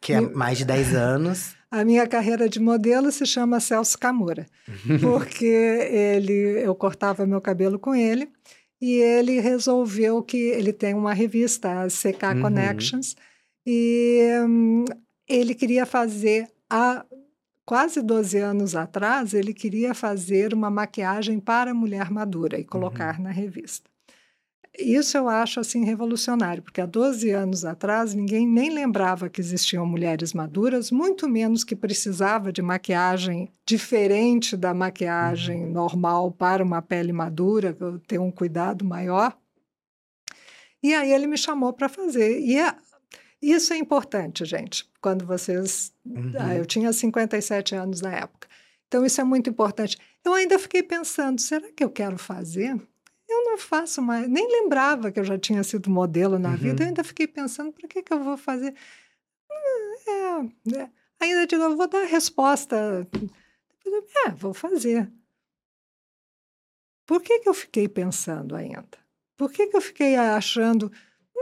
Que é Me- mais de 10 anos. A minha carreira de modelo se chama Celso Camura, porque ele, eu cortava meu cabelo com ele e ele resolveu que ele tem uma revista, a CK Uhum. Connections, e hum, ele queria fazer há quase 12 anos atrás, ele queria fazer uma maquiagem para mulher madura e colocar na revista. Isso eu acho assim revolucionário, porque há 12 anos atrás ninguém nem lembrava que existiam mulheres maduras, muito menos que precisava de maquiagem diferente da maquiagem normal para uma pele madura, ter um cuidado maior. E aí ele me chamou para fazer. E é- isso é importante, gente, quando vocês. Ah, eu tinha 57 anos na época. Então, isso é muito importante. Eu ainda fiquei pensando: será que eu quero fazer? Eu não faço mais. Nem lembrava que eu já tinha sido modelo na vida. Eu ainda fiquei pensando: para que, que eu vou fazer? Hum, É, é. Ainda digo: eu vou dar a resposta. É, vou fazer. Por que, que eu fiquei pensando ainda? Por que, que eu fiquei achando,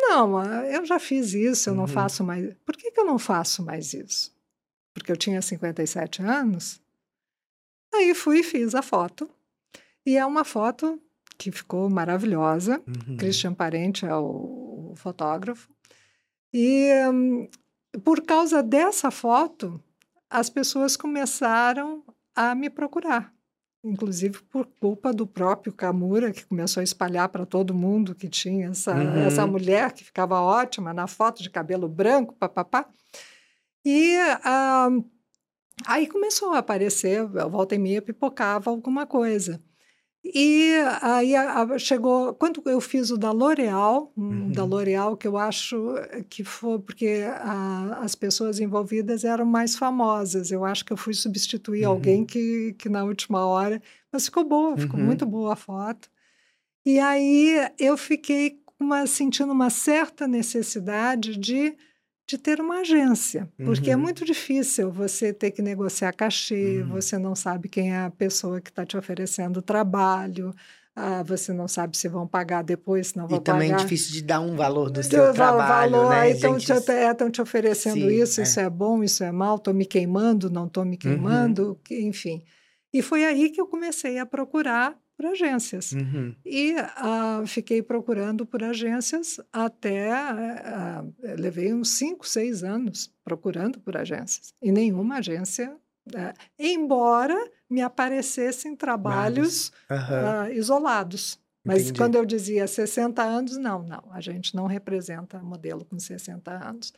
não, eu já fiz isso, eu não Uhum. faço mais. Por que, que eu não faço mais isso? Porque eu tinha 57 anos. Aí fui e fiz a foto. E é uma foto que ficou maravilhosa. Uhum. Christian Parente é o, o fotógrafo. E hum, por causa dessa foto, as pessoas começaram a me procurar. Inclusive por culpa do próprio Kamura, que começou a espalhar para todo mundo que tinha essa, Uhum. essa mulher que ficava ótima na foto de cabelo branco, papapá. E ah, aí começou a aparecer, volta e meia pipocava alguma coisa. E aí a- a- chegou, quando eu fiz o da L'Oréal, um da Uhum. L'Oréal que eu acho que foi porque a- as pessoas envolvidas eram mais famosas. Eu acho que eu fui substituir Uhum. alguém que, que na última hora, mas ficou boa, ficou Uhum. muito boa a foto. E aí eu fiquei uma- sentindo uma certa necessidade de de ter uma agência, porque é Uhum. muito difícil você ter que negociar cachê, Uhum. você não sabe quem é a pessoa que está te oferecendo o trabalho, ah, você não sabe se vão pagar depois, se não vão E também é pagar. difícil de dar um valor do seu trabalho, valor, né? aí estão gente? te, é, te oferecendo Sim, isso, é. isso é bom, isso é mal, estou me queimando, não estou me queimando, que- enfim. E foi aí que eu comecei a procurar por agências. Uhum. E ah, fiquei procurando por agências até. ah, levei uns cinco, seis anos procurando por agências. E nenhuma agência. ah, embora me aparecessem trabalhos ah, isolados. Mas Entendi. quando eu dizia 60 anos, não, não, a gente não representa modelo com 60 anos.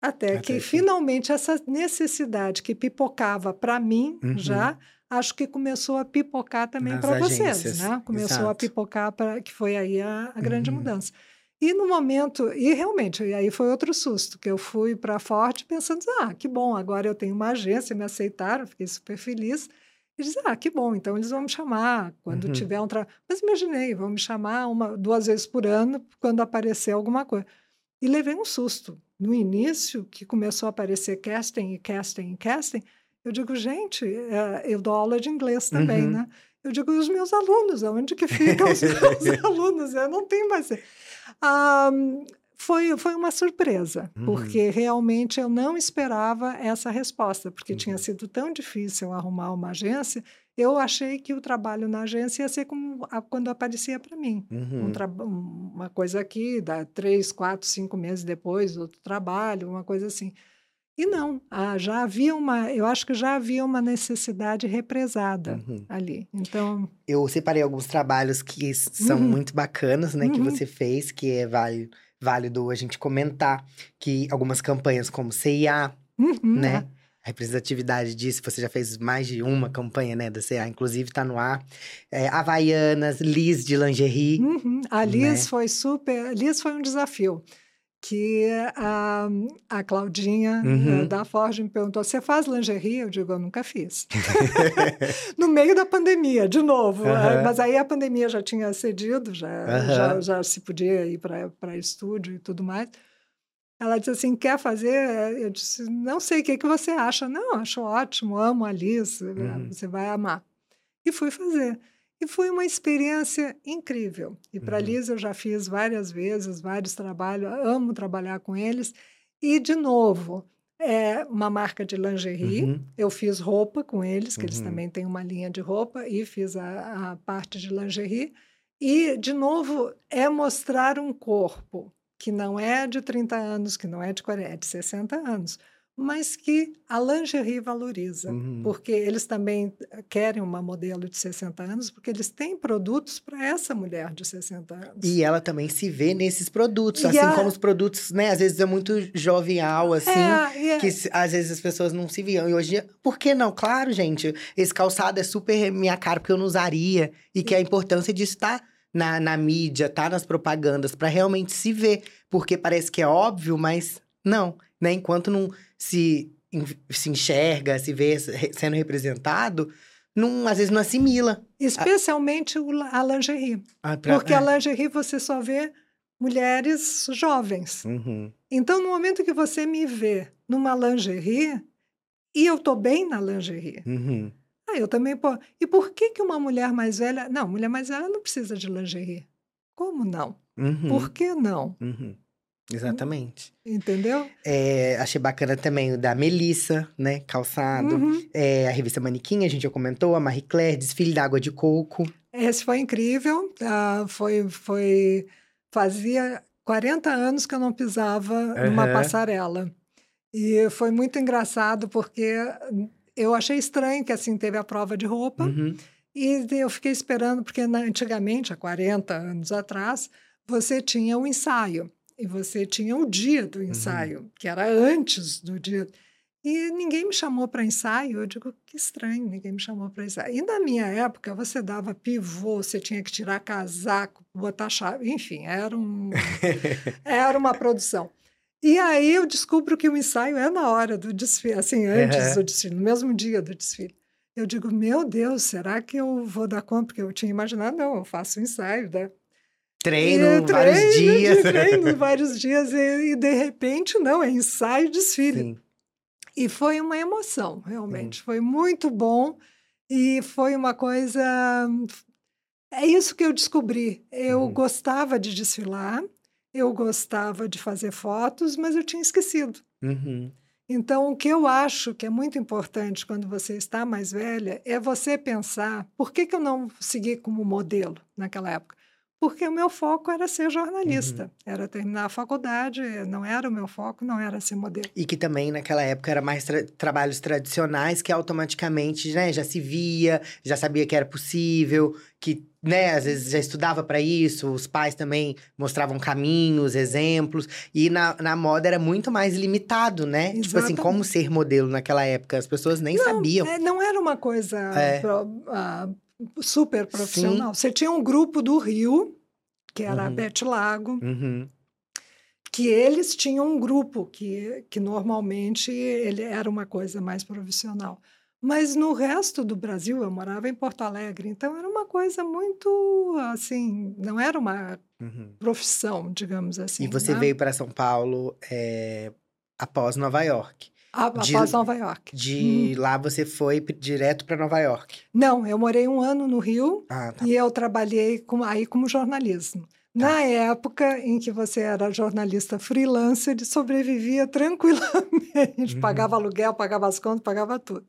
Até, Até que, que- finalmente essa necessidade que pipocava para mim Uhum. já, acho que começou a pipocar também para vocês, né? Começou a exato. pipocar para que foi aí a, a grande Uhum. mudança. E no momento, e realmente, e aí foi outro susto, que eu fui para a Forte pensando, ah, que bom, agora eu tenho uma agência, me aceitaram, fiquei super feliz. E disse, ah, que bom, então eles vão me chamar quando Uhum. tiver um trabalho. Mas imaginei, vão me chamar uma, duas vezes por ano quando aparecer alguma coisa. E levei um susto. No início, que começou a aparecer casting e casting e casting, eu digo, gente, eh, eu dou aula de inglês também, Uhum. né? Eu digo, e os meus alunos? Onde que ficam os meus alunos? Eu não tenho mais. Ah, foi, foi uma surpresa, Uhum. porque realmente eu não esperava essa resposta, porque Uhum. tinha sido tão difícil arrumar uma agência. Eu achei que o trabalho na agência ia ser como a- quando aparecia para mim. Um Uhum. um- uma coisa aqui, dá três, quatro, cinco meses depois, outro trabalho, uma coisa assim. E não, ah, já havia uma, eu acho que já havia uma necessidade represada Uhum. ali. Então, Eu separei alguns trabalhos que são Uhum. muito bacanas, né? Que Uhum. você fez, que é válido, válido a gente comentar. Que algumas campanhas como CIA, uhum, né? Representatividade disso, você já fez mais de uma campanha, né, da CA, inclusive tá no ar. É, Havaianas, Liz de lingerie. Uhum. A Liz né? foi super. Liz foi um desafio. Que a, a Claudinha Uhum. eh, da Forge me perguntou: você faz lingerie? Eu digo: eu nunca fiz. no meio da pandemia, de novo. Eh, Mas aí a pandemia já tinha cedido, já, Aham. já, já se podia ir para estúdio e tudo mais. Ela disse assim: quer fazer? Eu disse: não sei, o que, que você acha? Não, acho ótimo, amo a Liz, Uhum. você vai amar. E fui fazer. E foi uma experiência incrível. E para a Uhum. Liz eu já fiz várias vezes, vários trabalhos, amo trabalhar com eles. E, de novo, é uma marca de lingerie. Uhum. Eu fiz roupa com eles, que eles Uhum. também têm uma linha de roupa, e fiz a, a parte de lingerie. E, de novo, é mostrar um corpo que não é de 30 anos, que não é de 40, é de 60 anos, mas que a lingerie valoriza, Uhum. porque eles também querem uma modelo de 60 anos, porque eles têm produtos para essa mulher de 60 anos. E ela também se vê nesses produtos, E assim a- como os produtos, né? Às vezes é muito jovial, assim. é, é- Que às vezes as pessoas não se viam. E hoje, por que não? Claro, gente, esse calçado é super minha cara, porque eu não usaria. E que a importância disso tá na, na mídia, tá nas propagandas, para realmente se ver. Porque parece que é óbvio, mas não, né? Enquanto não se, se enxerga, se vê sendo representado, não, às vezes não assimila. especialmente la- a lingerie, Ah, pra- porque a é. lingerie você só vê mulheres jovens. Uhum. Então, no momento que você me vê numa lingerie, e eu estou bem na lingerie, Uhum. Ah, eu também posso. E por que, que uma mulher mais velha. Não, mulher mais velha não precisa de lingerie. Como não? Uhum. Por que não? Uhum. Exatamente. Entendeu? É, achei bacana também o da Melissa, né? Calçado. Uhum. É, a revista Manequim, a gente já comentou. A Marie Claire, Desfile da Água de Coco. Esse foi incrível. ah, foi, foi. Fazia 40 anos que eu não pisava numa passarela. E foi muito engraçado porque eu achei estranho que assim teve a prova de roupa. Uhum. E eu fiquei esperando, porque antigamente, há 40 anos atrás, você tinha o ensaio. E você tinha o dia do ensaio, que era antes do dia. E ninguém me chamou para ensaio. Eu digo, que estranho, ninguém me chamou para ensaio. E na minha época, você dava pivô, você tinha que tirar casaco, botar chave, enfim, era, um, era uma produção. E aí eu descubro que o ensaio é na hora do desfile, assim, antes do desfile, no mesmo dia do desfile. Eu digo, meu Deus, será que eu vou dar conta? Porque eu tinha imaginado, não, eu faço ensaio, né? Treino, E vários treino, dias. Treino vários dias, e, e de repente, não, é ensaio e desfile. Sim. E foi uma emoção, realmente. Foi muito bom e foi uma coisa. É isso que eu descobri. Eu Uhum. gostava de desfilar, eu gostava de fazer fotos, mas eu tinha esquecido. Uhum. Então, o que eu acho que é muito importante quando você está mais velha é você pensar por que, que eu não segui como modelo naquela época? Porque o meu foco era ser jornalista, era terminar a faculdade, não era o meu foco, não era ser modelo. E que também naquela época era mais tra- trabalhos tradicionais que automaticamente, né, já se via, já sabia que era possível, que, né, às vezes já estudava para isso, os pais também mostravam caminhos, exemplos, e na, na moda era muito mais limitado, né? Tipo assim, Exatamente. como ser modelo naquela época, as pessoas nem sabiam. É, não era uma coisa É. pro- ah, super profissional. Você tinha um grupo do Rio, que era a Uhum. Bete Lago, Uhum. que eles tinham um grupo que, que normalmente ele era uma coisa mais profissional. Mas no resto do Brasil, eu morava em Porto Alegre, então era uma coisa muito assim, não era uma Uhum. profissão, digamos assim. e você né? veio para São Paulo é, após Nova York. A- de- após Nova York. De Uhum. lá você foi direto para Nova York. Não, eu morei um ano no Rio Ah, tá. e eu trabalhei com, aí como jornalismo. Na época em que você era jornalista freelancer, ele sobrevivia tranquilamente, Uhum. pagava aluguel, pagava as contas, pagava tudo.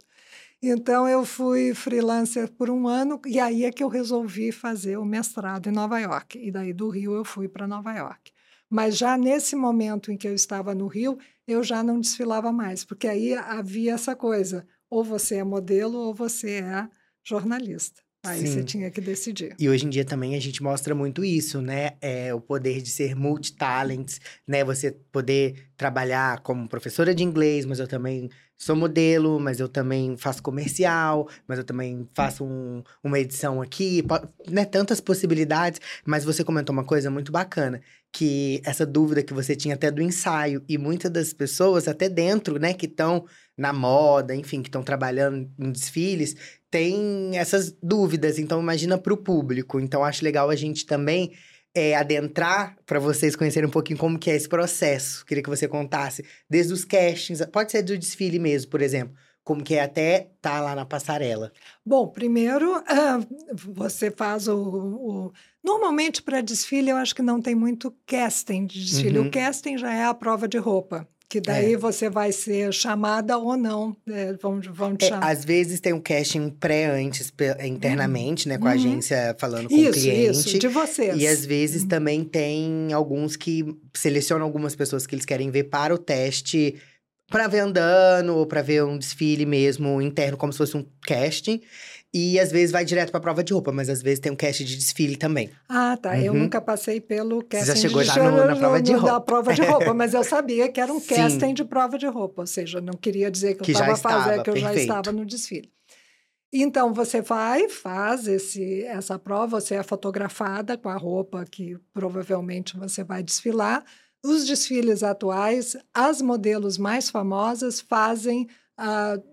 Então eu fui freelancer por um ano e aí é que eu resolvi fazer o mestrado em Nova York. E daí do Rio eu fui para Nova York. Mas já nesse momento em que eu estava no Rio, eu já não desfilava mais, porque aí havia essa coisa: ou você é modelo ou você é jornalista. Aí você Sim. tinha que decidir. E hoje em dia também a gente mostra muito isso, né? É o poder de ser multitalents, né? Você poder trabalhar como professora de inglês, mas eu também sou modelo, mas eu também faço comercial, mas eu também faço um- uma edição aqui, né? Tantas possibilidades. Mas você comentou uma coisa muito bacana, que essa dúvida que você tinha até do ensaio, e muitas das pessoas, até dentro, né, que estão na moda, enfim, que estão trabalhando em desfiles, tem essas dúvidas, então imagina para o público. Então acho legal a gente também é, adentrar para vocês conhecerem um pouquinho como que é esse processo. Queria que você contasse desde os castings, pode ser do desfile mesmo, por exemplo, como que é até estar lá na passarela. Bom, primeiro, ah, você faz o. o- Normalmente, para desfile, eu acho que não tem muito casting de desfile. Uhum. O casting já é a prova de roupa, que daí É. você vai ser chamada ou não, é, vão, vão te É, chamar. às vezes tem um casting pré antes, internamente, né? Com a Uhum. agência falando com o Isso, cliente. isso, de vocês. E às vezes Uhum. também tem alguns que selecionam algumas pessoas que eles querem ver para o teste, para ver andando, ou para ver um desfile mesmo interno, como se fosse um casting. E às vezes vai direto pra prova de roupa, mas às vezes tem um casting de desfile também. Ah, tá. Eu Uhum. nunca passei pelo casting já chegou de já no- na prova de roupa. Da prova de roupa, mas eu sabia que era um Sim. casting de prova de roupa, ou seja, não queria dizer que eu Que já estava fazendo, que eu já perfeito. estava no desfile. Então você vai, faz esse, essa prova, você é fotografada com a roupa que provavelmente você vai desfilar. Os desfiles atuais, as modelos mais famosas fazem, te-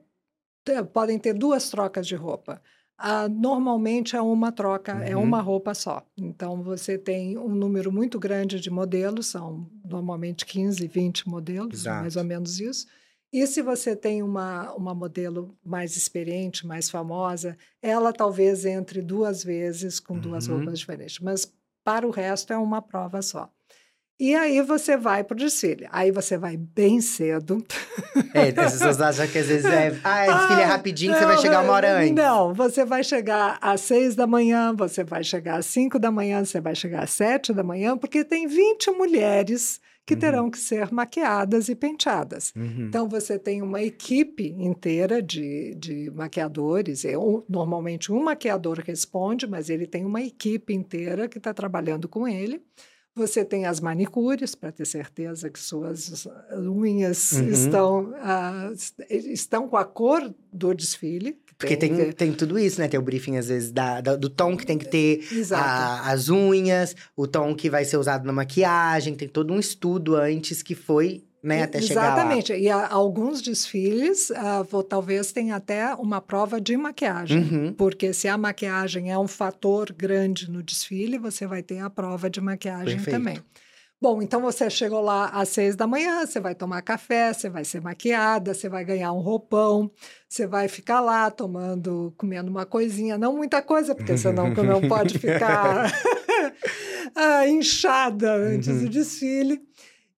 podem ter duas trocas de roupa. Ah, normalmente é uma troca, é Uhum. uma roupa só. Então você tem um número muito grande de modelos, são normalmente 15, 20 modelos, Exato. mais ou menos isso. E se você tem uma, uma modelo mais experiente, mais famosa, ela talvez entre duas vezes com duas Uhum. roupas diferentes. Mas para o resto é uma prova só. E aí você vai para o desfile. Aí você vai bem cedo. É, as pessoas acham que às vezes é. Ah, desfile é Ah, rapidinho, você vai chegar uma hora antes. Não, você vai chegar às seis da manhã, você vai chegar às cinco da manhã, você vai chegar às sete da manhã, porque tem 20 mulheres que Uhum. terão que ser maquiadas e penteadas. Uhum. Então, você tem uma equipe inteira de, de maquiadores. É um- normalmente, um maquiador responde, mas ele tem uma equipe inteira que está trabalhando com ele. Você tem as manicures, para ter certeza que suas unhas Uhum. estão, ah, estão com a cor do desfile. que Porque tem tem, tem tudo isso, né? Tem o briefing, às vezes, da, da- do tom que tem que ter, a- as unhas, o tom que vai ser usado na maquiagem. Tem todo um estudo antes que foi, né? Até chegar lá. Exatamente. E há alguns desfiles, ah, vou- talvez tenha até uma prova de maquiagem. Uhum. Porque se a maquiagem é um fator grande no desfile, você vai ter a prova de maquiagem Perfeito. também. Bom, então você chegou lá às seis da manhã, você vai tomar café, você vai ser maquiada, você vai ganhar um roupão, você vai ficar lá tomando, comendo uma coisinha, não muita coisa, porque senão que não pode ficar ah, inchada antes Uhum. do desfile.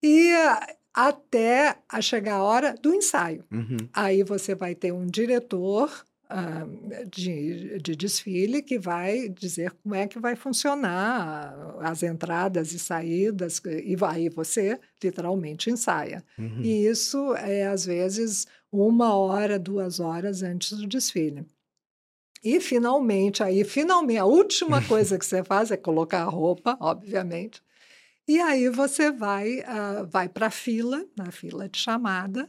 E ah, até a chegar a hora do ensaio. Uhum. Aí você vai ter um diretor ah, de, de desfile que vai dizer como é que vai funcionar as entradas e saídas, e aí você literalmente ensaia. Uhum. E isso é, às vezes, uma hora, duas horas antes do desfile. E finalmente, aí, finalmente, a última coisa que você faz é colocar a roupa, obviamente. E aí você vai, ah, vai para a fila, na fila de chamada,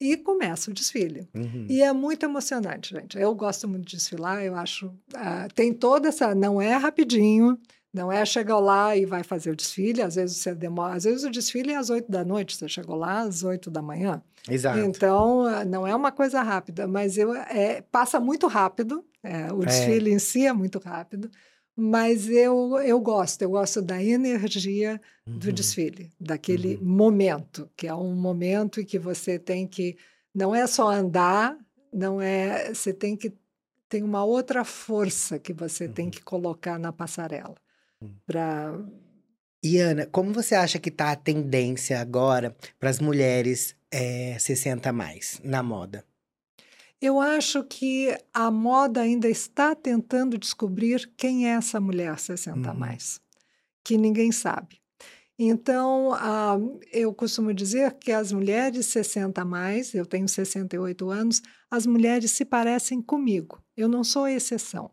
e começa o desfile. Uhum. E é muito emocionante, gente. Eu gosto muito de desfilar, eu acho. ah, tem toda essa. Não é rapidinho, não é chegar lá e vai fazer o desfile. Às vezes você demora. Às vezes o desfile é às oito da noite, você chegou lá às oito da manhã. Exato. Então, ah, não é uma coisa rápida, mas eu, é, passa muito rápido. é, o É. desfile em si é muito rápido. Mas eu, eu gosto, eu gosto da energia do Uhum. desfile, daquele Uhum. momento, que é um momento em que você tem que. Não é só andar, não é. Você tem que. Tem uma outra força que você tem Uhum. que colocar na passarela. Uhum. Pra, E Ana, como você acha que tá a tendência agora para as mulheres é, 60 a mais na moda? Eu acho que a moda ainda está tentando descobrir quem é essa mulher 60 a Uhum. mais, que ninguém sabe. Então, ah, eu costumo dizer que as mulheres 60 a mais, eu tenho 68 anos, as mulheres se parecem comigo. Eu não sou exceção.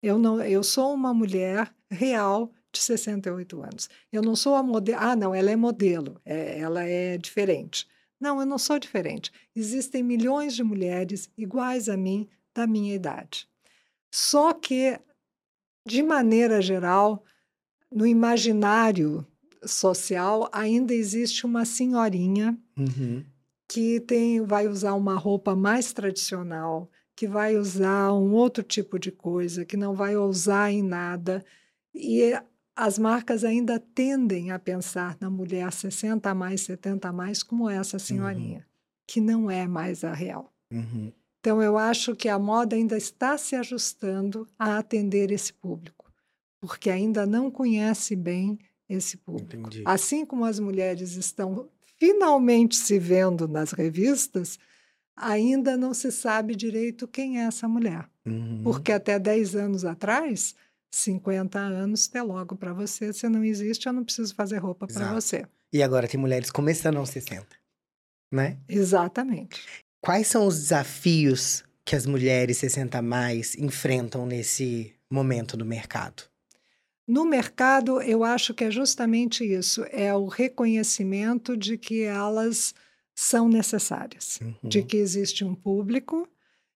Eu, não, eu sou uma mulher real de 68 anos. Eu não sou a modelo. Ah, não, ela é modelo, é, ela é diferente. Não, eu não sou diferente. Existem milhões de mulheres iguais a mim, da minha idade. Só que, de maneira geral, no imaginário social, ainda existe uma senhorinha Uhum. que tem, vai usar uma roupa mais tradicional, que vai usar um outro tipo de coisa, que não vai ousar em nada. E as marcas ainda tendem a pensar na mulher 60 a mais, 70 a mais, como essa senhorinha, que não é mais a real. Uhum. Então, eu acho que a moda ainda está se ajustando a atender esse público, porque ainda não conhece bem esse público. Entendi. Assim como as mulheres estão finalmente se vendo nas revistas, ainda não se sabe direito quem é essa mulher. Uhum. Porque até 10 anos atrás, 50 anos, até logo para você, você não existe, eu não preciso fazer roupa para você. E agora tem mulheres começando aos 60, né? Exatamente. Quais são os desafios que as mulheres 60 a mais enfrentam nesse momento do mercado? No mercado, eu acho que é justamente isso: é o reconhecimento de que elas são necessárias, Uhum. de que existe um público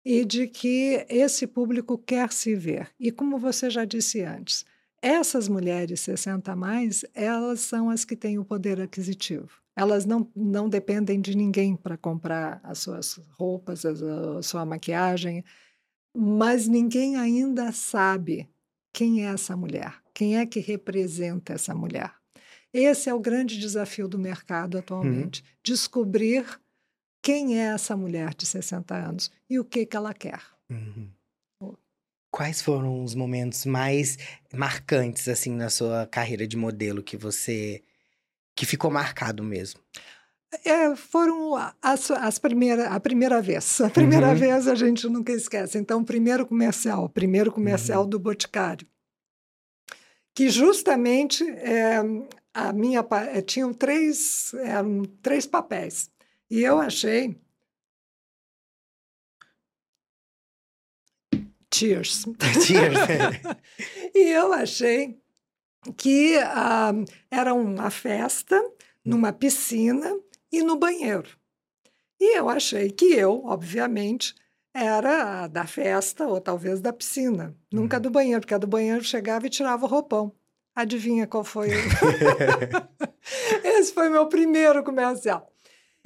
e de que esse público quer se ver. E como você já disse antes, essas mulheres 60 a mais, elas são as que têm o poder aquisitivo. Elas não, não dependem de ninguém para comprar as suas roupas, a, a sua maquiagem, mas ninguém ainda sabe quem é essa mulher, quem é que representa essa mulher. Esse é o grande desafio do mercado atualmente: descobrir quem é essa mulher de 60 anos e o que, que ela quer. Uhum. Quais foram os momentos mais marcantes, assim, na sua carreira de modelo que você... que ficou marcado mesmo? É, foram as, as primeira, a primeira vez. A primeira Uhum. vez a gente nunca esquece. Então, o primeiro comercial, primeiro comercial Uhum. do Boticário, que justamente é, a minha eh, tinham três eram três papéis e eu achei Cheers. Cheers. E eu achei que ah, era uma festa numa piscina e no banheiro. E eu achei que eu, obviamente, era da festa ou talvez da piscina, nunca do banheiro, porque a do banheiro chegava e tirava o roupão. Adivinha qual foi? Esse foi meu primeiro comercial.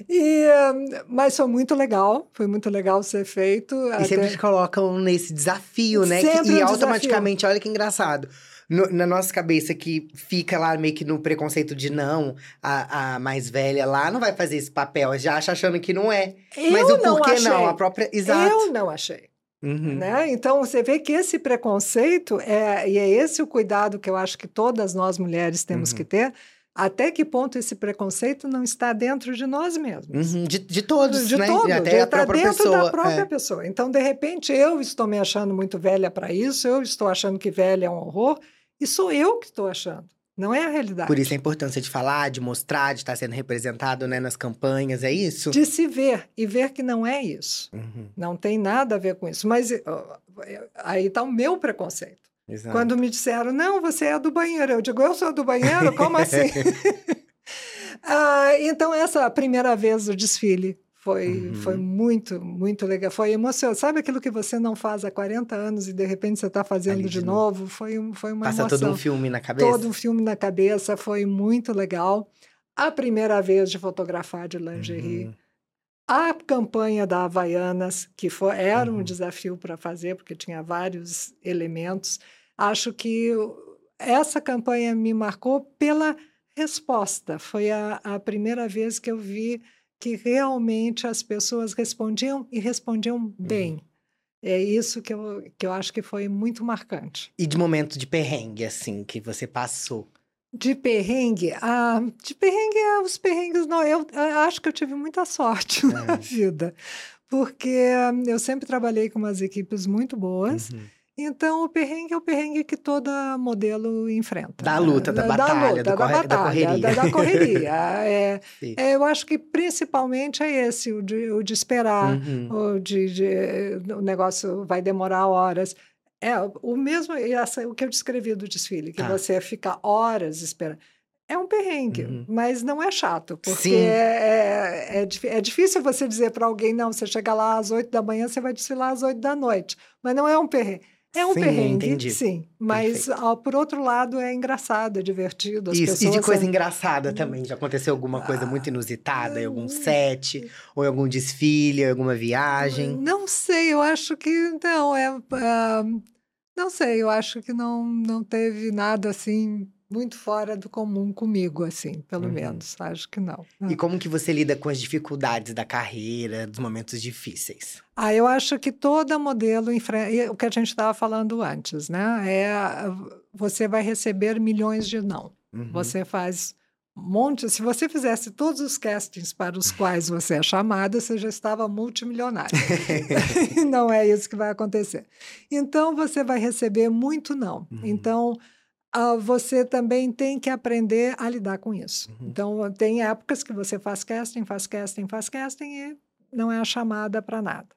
E, ah, mas foi muito legal, foi muito legal ser feito. E até- sempre te colocam nesse desafio, né? Sempre e um automaticamente, olha que engraçado. No- na nossa cabeça que fica lá meio que no preconceito de não, a, a mais velha lá não vai fazer esse papel, já acha achando que não é. Mas Eu o porquê achei. não? A própria. Exato. Eu não achei. Uhum. Né? Então, você vê que esse preconceito, é, e é esse o cuidado que eu acho que todas nós mulheres temos Uhum. que ter, até que ponto esse preconceito não está dentro de nós mesmos. Uhum, De, de todos, de né? todo, Até de a própria dentro pessoa. da própria é. pessoa. Então, de repente, eu estou me achando muito velha para isso, eu estou achando que velha é um horror, e sou eu que estou achando, não é a realidade. Por isso a importância de falar, de mostrar, de estar sendo representado né, nas campanhas, é isso? De se ver e ver que não é isso. Uhum, Não tem nada a ver com isso. Mas aí está o meu preconceito. Exato. Quando me disseram, não, você é do banheiro. Eu digo, eu sou do banheiro? Como assim? Ah, então, essa primeira vez do desfile foi, Uhum. foi muito, muito legal. Foi emocionante. Sabe aquilo que você não faz há 40 anos e de repente você está fazendo Ali de, de novo? Foi, um, foi uma Passa emoção. todo um filme na cabeça. Todo um filme na cabeça, foi muito legal. A primeira vez de fotografar de lingerie. Uhum. A campanha da Havaianas, que foi, era Uhum. um desafio para fazer, porque tinha vários elementos. Acho que essa campanha me marcou pela resposta. Foi a, a primeira vez que eu vi que realmente as pessoas respondiam e respondiam bem. É isso que eu, que eu acho que foi muito marcante. E de momento de perrengue, assim, que você passou. De perrengue, ah, de perrengue, ah, os perrengues, não, eu, eu acho que eu tive muita sorte na É. vida, porque eu sempre trabalhei com umas equipes muito boas, Uhum. Então o perrengue é o perrengue que toda modelo enfrenta. Da né? luta, da batalha, luta, do da corre- da batalha, correria. Da, da correria. É, é, eu acho que principalmente é esse, o de, o de esperar, Uhum. o, de, de- o negócio vai demorar horas. É o mesmo, essa, o que eu descrevi do desfile, que Tá. você fica horas esperando. É um perrengue, Uhum. mas não é chato, porque é, é, é, é difícil você dizer para alguém, não, você chega lá às oito da manhã, você vai desfilar às oito da noite. Mas não é um perrengue. É um Sim, perrengue, entendi. sim. Mas, Perfeito. ao- por outro lado, é engraçado, é divertido. As Isso, e pessoas de coisa são- engraçada também. Já aconteceu alguma coisa muito inusitada em algum set, ou em algum desfile, ou em alguma viagem? Não sei, eu acho que não, é, ah, não sei, eu acho que não, não teve nada assim muito fora do comum comigo, assim, pelo Uhum. menos, acho que não. E como que você lida com as dificuldades da carreira, dos momentos difíceis? Ah, eu acho que toda modelo enfrenta, o que a gente estava falando antes, né? É, você vai receber milhões de não. Uhum. Você faz monte. Se você fizesse todos os castings para os quais você é chamada, você já estava multimilionário. não é isso que vai acontecer. Então você vai receber muito não. Uhum. Então uh, você também tem que aprender a lidar com isso. Uhum. Então tem épocas que você faz casting, faz casting, faz casting e não é a chamada para nada.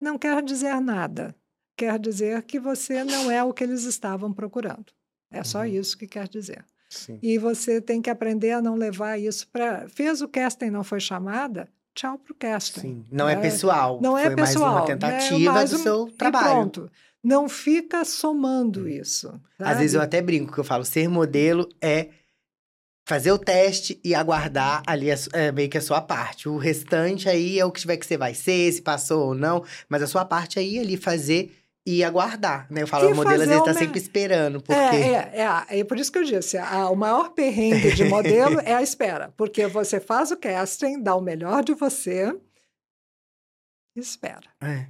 Não quer dizer nada. Quer dizer que você não é o que eles estavam procurando. É só uhum. isso que quer dizer. Sim. E você tem que aprender a não levar isso para. Fez o casting, não foi chamada? Tchau para o casting. Sim. Não é, é, pessoal. Não é foi pessoal. mais uma tentativa é mais um... do seu trabalho. E pronto. Não fica somando isso. Sabe? Às vezes eu até brinco que eu falo: ser modelo é fazer o teste e aguardar ali a, é, meio que a sua parte. O restante aí é o que tiver que você vai ser, se passou ou não, mas a sua parte aí é ali fazer e aguardar, né? Eu falo, e o modelo às vezes está sempre esperando, é, porque... É, é, é, é por isso que eu disse, a, o maior perrengue de modelo é a espera, porque você faz o casting, dá o melhor de você, espera. É.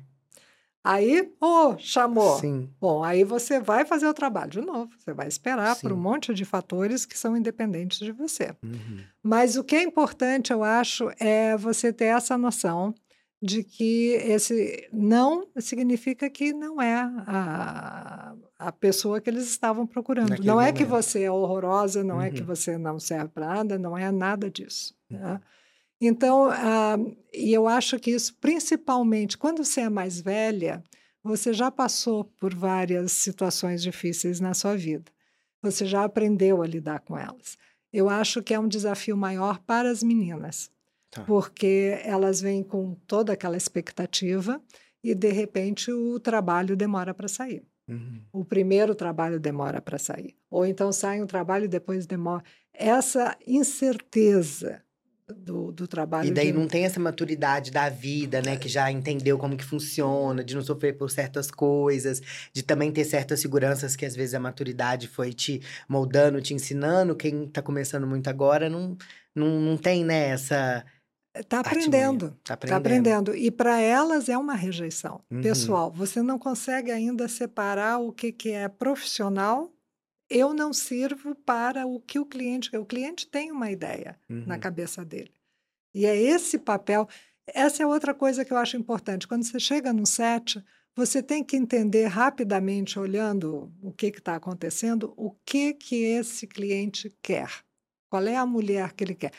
Aí, oh, chamou. Sim. Bom, aí você vai fazer o trabalho de novo. Você vai esperar Sim. por um monte de fatores que são independentes de você. Uhum. Mas o que é importante, eu acho, é você ter essa noção de que esse não significa que não é a, a pessoa que eles estavam procurando. Naquele não é que você é horrorosa, não uhum. é que uhum. você não serve para nada, não é nada disso. Né? Uhum. Então, uh, e eu acho que isso, principalmente quando você é mais velha, você já passou por várias situações difíceis na sua vida. Você já aprendeu a lidar com elas. Eu acho que é um desafio maior para as meninas Tá. Porque elas vêm com toda aquela expectativa e, de repente, o trabalho demora para sair. Uhum. O primeiro trabalho demora para sair. Ou então sai um trabalho e depois demora. Essa incerteza do, do trabalho. E daí de... não tem essa maturidade da vida, né? Que já entendeu como que funciona, de não sofrer por certas coisas, de também ter certas seguranças que às vezes a maturidade foi te moldando, te ensinando. Quem está começando muito agora não, não, não tem, né, essa Está aprendendo, está aprendendo. Tá aprendendo. E para elas é uma rejeição uhum. pessoal. Você não consegue ainda separar o que, que é profissional. Eu não sirvo para o que o cliente. O cliente tem uma ideia uhum. na cabeça dele. E é esse papel. Essa é outra coisa que eu acho importante. Quando você chega no set, você tem que entender rapidamente, olhando o que está acontecendo, o que, que esse cliente quer. Qual é a mulher que ele quer?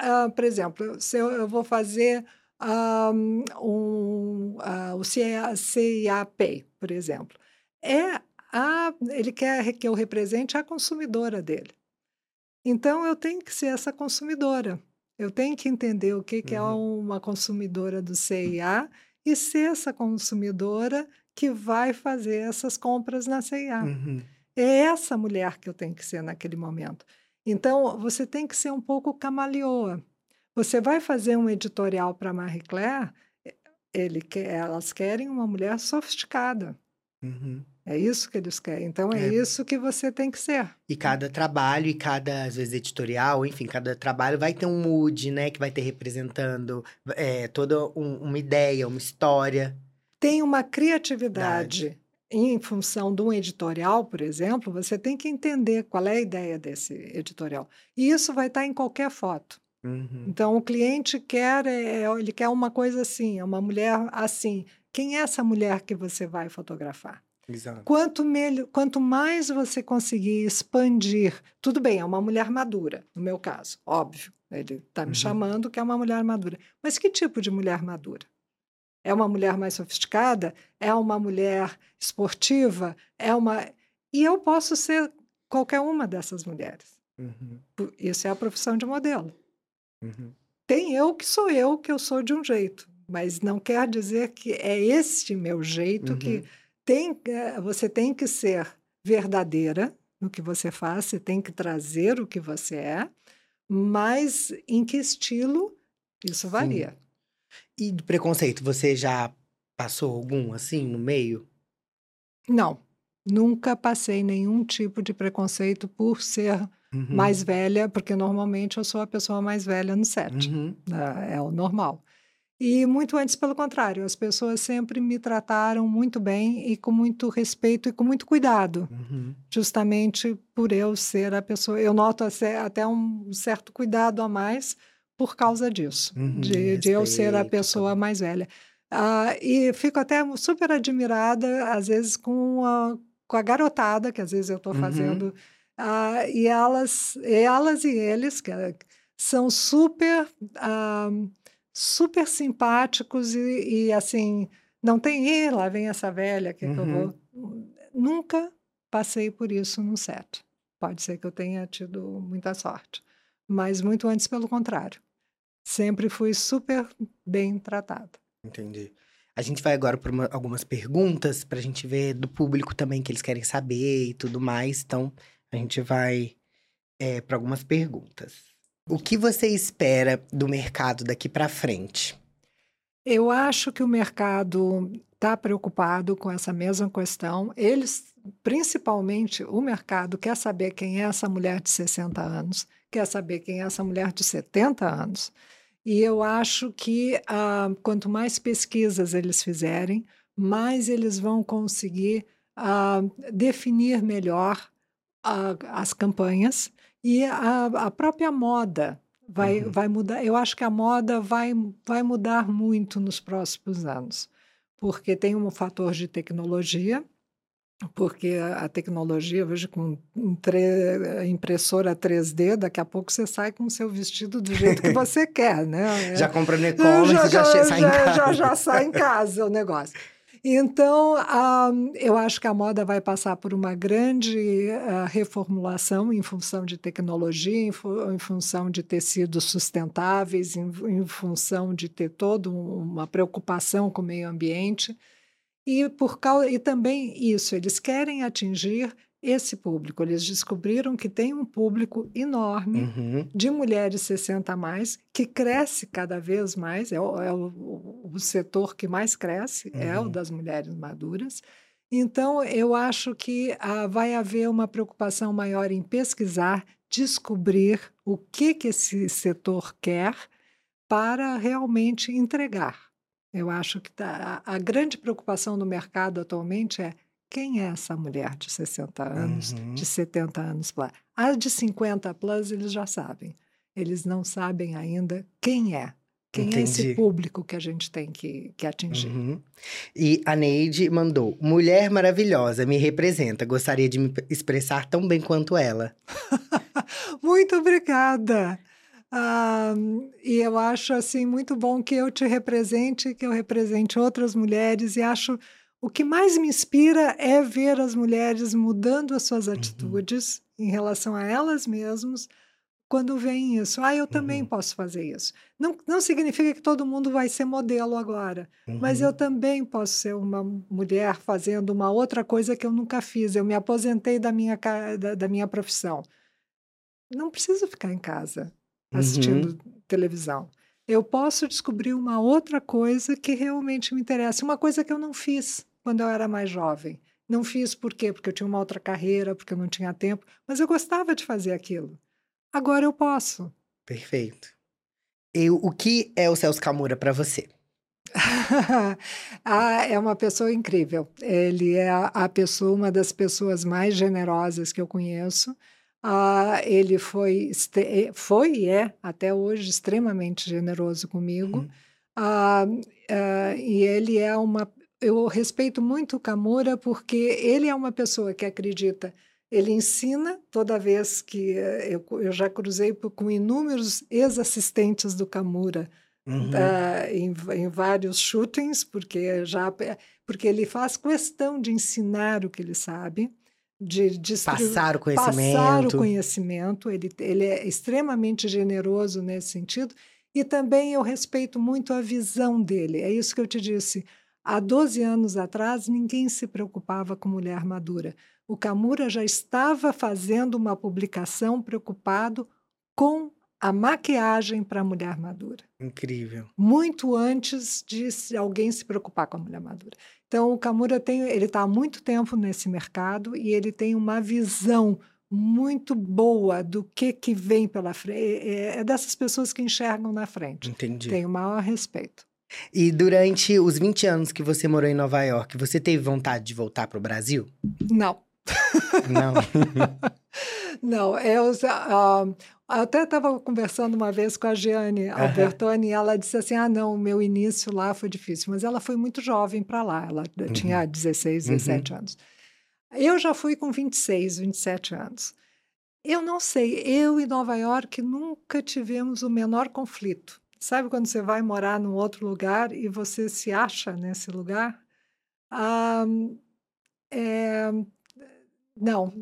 uh, por exemplo, se eu, eu vou fazer um, um uh, o CIAP, por exemplo, é a, ele quer que eu represente a consumidora dele. Então, eu tenho que ser essa consumidora. Eu tenho que entender o que, que é uhum. uma consumidora do CIA e ser essa consumidora que vai fazer essas compras na CIA. Uhum. É essa mulher que eu tenho que ser naquele momento. Então, você tem que ser um pouco camaleoa. Você vai fazer um editorial para Marie Claire, ele elas querem uma mulher sofisticada. Uhum. É isso que eles querem. Então, é, é, isso que você tem que ser. E cada trabalho, e cada, às vezes, editorial, enfim, cada trabalho vai ter um mood, né? Que vai ter representando é, toda um, uma ideia, uma história. Tem uma criatividade. Verdade em função de um editorial, por exemplo, você tem que entender qual é a ideia desse editorial. E isso vai estar em qualquer foto. Uhum. Então, o cliente quer, é, ele quer uma coisa assim, é uma mulher assim. Quem é essa mulher que você vai fotografar? Exato. Quanto, melhor, quanto mais você conseguir expandir, tudo bem, é uma mulher madura, no meu caso, óbvio. Ele está me uhum. chamando que é uma mulher madura. Mas que tipo de mulher madura? É uma mulher mais sofisticada? É uma mulher esportiva? É uma. E eu posso ser qualquer uma dessas mulheres. Uhum. Isso é a profissão de modelo. Uhum. Tem eu que sou eu, que eu sou de um jeito, mas não quer dizer que é este meu jeito uhum. que tem, eh, você tem que ser verdadeira no que você faz, você tem que trazer o que você é, mas em que estilo isso varia. Sim. E preconceito, você já passou algum assim no meio? Não, nunca passei nenhum tipo de preconceito por ser uhum. mais velha, porque normalmente eu sou a pessoa mais velha no set. Uhum. É, é o normal. E muito antes, pelo contrário, as pessoas sempre me trataram muito bem e com muito respeito e com muito cuidado, Uhum. justamente por eu ser a pessoa. Eu noto até um certo cuidado a mais por causa disso, Uhum, de, de eu ser a respeito, pessoa tá. mais velha. Ah, e fico até super admirada, às vezes, com a, com a garotada, que às vezes eu estou Uhum. fazendo, ah, e elas, elas e eles, que são super. ah, super simpáticos e, e, assim, não tem, "Ih, lá vem essa velha, que, que eu Uhum. vou. Nunca passei por isso no set. Pode ser que eu tenha tido muita sorte, mas muito antes, pelo contrário. Sempre fui super bem tratada. Entendi. A gente vai agora para algumas perguntas para a gente ver do público também que eles querem saber e tudo mais. Então, a gente vai para algumas perguntas. O que você espera do mercado daqui para frente? Eu acho que o mercado está preocupado com essa mesma questão. Eles, principalmente o mercado, quer saber quem é essa mulher de 60 anos, quer saber quem é essa mulher de 70 anos. E eu acho que ah, quanto mais pesquisas eles fizerem, mais eles vão conseguir ah, definir melhor ah, as campanhas e a, a própria moda vai, Uhum. vai mudar. Eu acho que a moda vai, vai mudar muito nos próximos anos, porque tem um fator de tecnologia, porque a tecnologia, veja, com impressora 3D, daqui a pouco você sai com o seu vestido do jeito que você quer, né? Já compra no É, e-commerce, já, che- sai em já, casa. já, já sai em casa o negócio. Então, ah, eu acho que a moda vai passar por uma grande ah, reformulação em função de tecnologia, em, fu- em função de tecidos sustentáveis, em, em função de ter toda um- uma preocupação com o meio ambiente. E, por causa, e também isso, eles querem atingir esse público. Eles descobriram que tem um público enorme Uhum. de mulheres 60 a mais, que cresce cada vez mais, é o, é o- o- setor que mais cresce, é o Uhum. das mulheres maduras. Então, eu acho que ah, vai haver uma preocupação maior em pesquisar, descobrir o que, que esse setor quer para realmente entregar. Eu acho que tá- a, a grande preocupação do mercado atualmente é quem é essa mulher de 60 anos, Uhum. de 70 anos plus. As de 50 plus eles já sabem. Eles não sabem ainda quem é. Quem é esse Entendi. público que a gente tem que, que atingir. Uhum. E a Neide mandou: Mulher maravilhosa, me representa. Gostaria de me expressar tão bem quanto ela. Muito obrigada. Ah, e eu acho assim muito bom que eu te represente, que eu represente outras mulheres e acho o que mais me inspira é ver as mulheres mudando as suas atitudes em relação a elas mesmas quando veem isso. Ah, eu também Uhum. posso fazer isso. Não, não significa que todo mundo vai ser modelo agora, mas Uhum. eu também posso ser uma mulher fazendo uma outra coisa que eu nunca fiz. Eu me aposentei da minha, da, da minha profissão. Não preciso ficar em casa assistindo televisão. Eu posso descobrir uma outra coisa que realmente me interessa, uma coisa que eu não fiz quando eu era mais jovem. Não fiz por quê? Porque eu tinha uma outra carreira, porque eu não tinha tempo, mas eu gostava de fazer aquilo. Agora eu posso. Perfeito. Eu, o que é o Celso Camura para você? ah, é uma pessoa incrível. Ele é a, pessoa, uma das pessoas mais generosas que eu conheço. Ah, ele foi, este- foi e é até hoje extremamente generoso comigo. Uhum. Ah, ah, e ele é uma. Eu respeito muito o Kamura porque ele é uma pessoa que acredita. Ele ensina toda vez que eh, eu, eu já cruzei com inúmeros ex-assistentes do Kamura Uhum. ah, em, em vários shootings, porque já porque ele faz questão de ensinar o que ele sabe, de distribuir Passar o conhecimento. passar o conhecimento. Ele, ele é extremamente generoso nesse sentido. E também eu respeito muito a visão dele. É isso que eu te disse. Há 12 anos atrás, ninguém se preocupava com mulher madura. O Kamura já estava fazendo uma publicação preocupado com a maquiagem para a mulher madura Incrível. muito antes de alguém se preocupar com a mulher madura. Então, o Kamura tem, ele está há muito tempo nesse mercado e ele tem uma visão muito boa do que, que vem pela frente. É, é dessas pessoas que enxergam na frente. Entendi. Tenho o maior respeito. E durante os 20 anos que você morou em Nova York, você teve vontade de voltar para o Brasil? Não. Não. Não, eu uh, até estava conversando uma vez com a Giane Albertoni e ela disse assim: ah, não, o meu início lá foi difícil, mas ela foi muito jovem para lá, ela uhum. tinha 16, 17 uhum. anos. Eu já fui com 26, 27 anos. Eu não sei, eu e Nova York nunca tivemos o menor conflito. Sabe quando você vai morar num outro lugar e você se acha nesse lugar? Ah, é, não,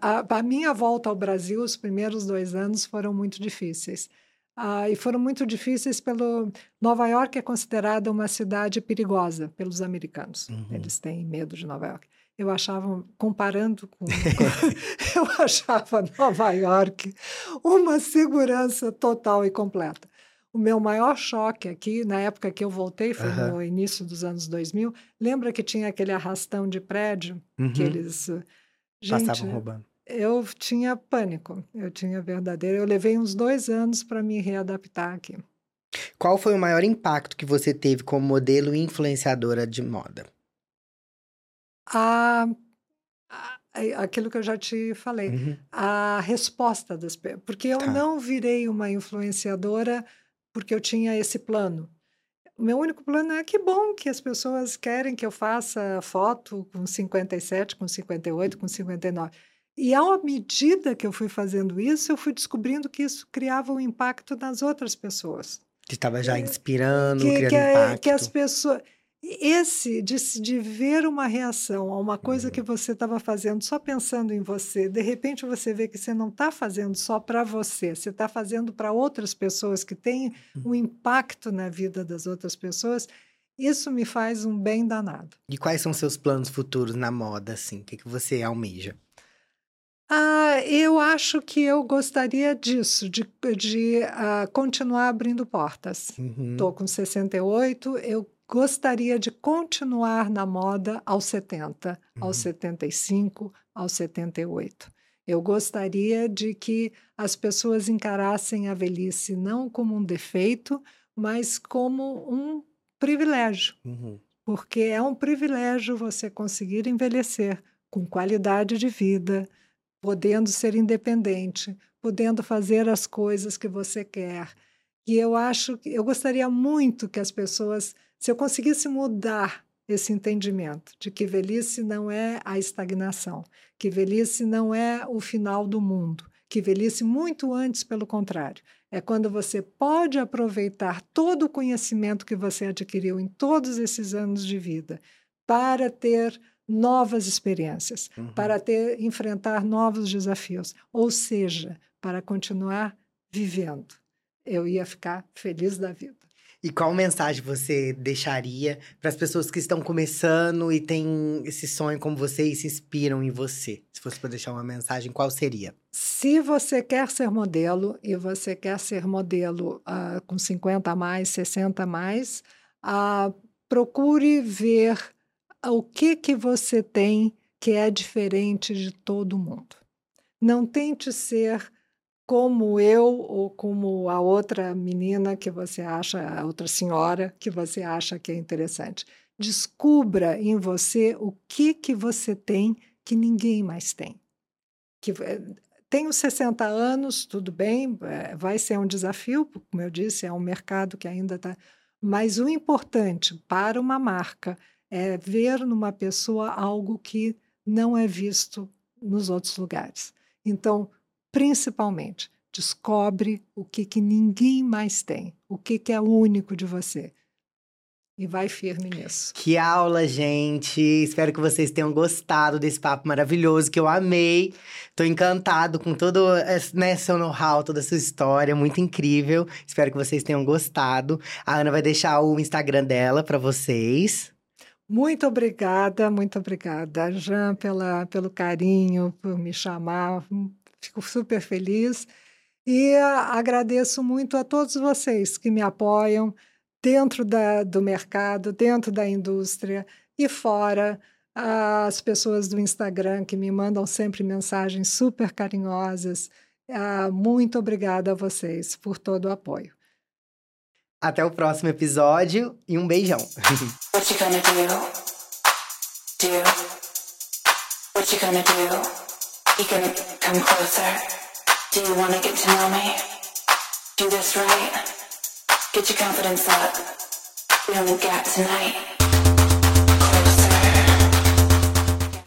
a, a, a, minha volta ao Brasil, os primeiros dois anos foram muito difíceis. Ah, e foram muito difíceis pelo. Nova York é considerada uma cidade perigosa pelos americanos. Uhum. Eles têm medo de Nova York. Eu achava, comparando com. eu achava Nova York uma segurança total e completa. O meu maior choque aqui, na época que eu voltei, foi uhum. no início dos anos 2000, lembra que tinha aquele arrastão de prédio uhum. que eles Gente, Passavam roubando. Eu tinha pânico, eu tinha verdadeiro. Eu levei uns dois anos para me readaptar aqui. Qual foi o maior impacto que você teve como modelo e influenciadora de moda? A, a, aquilo que eu já te falei, uhum. a resposta das pessoas. Porque eu tá. não virei uma influenciadora porque eu tinha esse plano. O meu único plano é que bom que as pessoas querem que eu faça foto com 57, com 58, com 59. E à medida que eu fui fazendo isso, eu fui descobrindo que isso criava um impacto nas outras pessoas. Que estava já inspirando, que, criando que, impacto. Que as pessoas esse de, de ver uma reação a uma coisa que uhum. você estava fazendo só pensando em você, de repente você vê que você não está fazendo só para você, você está fazendo para outras pessoas que têm um impacto na vida das outras pessoas, isso me faz um bem danado. E quais são seus planos futuros na moda, assim? O que, que você almeja? Ah, eu acho que eu gostaria disso, de, de uh, continuar abrindo portas. Estou uhum. com 68, eu gostaria de continuar na moda aos 70, uhum. aos 75, aos 78. Eu gostaria de que as pessoas encarassem a velhice não como um defeito, mas como um privilégio. Uhum. Porque é um privilégio você conseguir envelhecer com qualidade de vida, podendo ser independente, podendo fazer as coisas que você quer. E eu acho que eu gostaria muito que as pessoas se eu conseguisse mudar esse entendimento de que velhice não é a estagnação, que velhice não é o final do mundo, que velhice muito antes, pelo contrário, é quando você pode aproveitar todo o conhecimento que você adquiriu em todos esses anos de vida para ter novas experiências, uhum. para ter enfrentar novos desafios, ou seja, para continuar vivendo. Eu ia ficar feliz da vida. E qual mensagem você deixaria para as pessoas que estão começando e têm esse sonho como você e se inspiram em você? Se fosse para deixar uma mensagem, qual seria? Se você quer ser modelo e você quer ser modelo uh, com 50 a mais, 60 a mais, uh, procure ver o que, que você tem que é diferente de todo mundo. Não tente ser como eu ou como a outra menina que você acha, a outra senhora que você acha que é interessante. Descubra em você o que que você tem que ninguém mais tem. Que eh, tenho 60 anos, tudo bem, eh, vai ser um desafio, como eu disse, é um mercado que ainda está. Mas o importante para uma marca é ver numa pessoa algo que não é visto nos outros lugares. Então, principalmente, descobre o que, que ninguém mais tem, o que, que é único de você. E vai firme nisso. Que aula, gente! Espero que vocês tenham gostado desse papo maravilhoso, que eu amei. Tô encantado com todo né, seu know-how, toda a sua história, muito incrível. Espero que vocês tenham gostado. A Ana vai deixar o Instagram dela para vocês. Muito obrigada, muito obrigada, Jean, pela, pelo carinho, por me chamar. Fico super feliz e agradeço muito a todos vocês que me apoiam dentro da, do mercado, dentro da indústria e fora. As pessoas do Instagram que me mandam sempre mensagens super carinhosas. Ah, muito obrigada a vocês por todo o apoio. Até o próximo episódio e um beijão. What you gonna do? Do? What you gonna do? You gonna come closer? Do you wanna get to know me? Do this right? Get your confidence up. We only got tonight.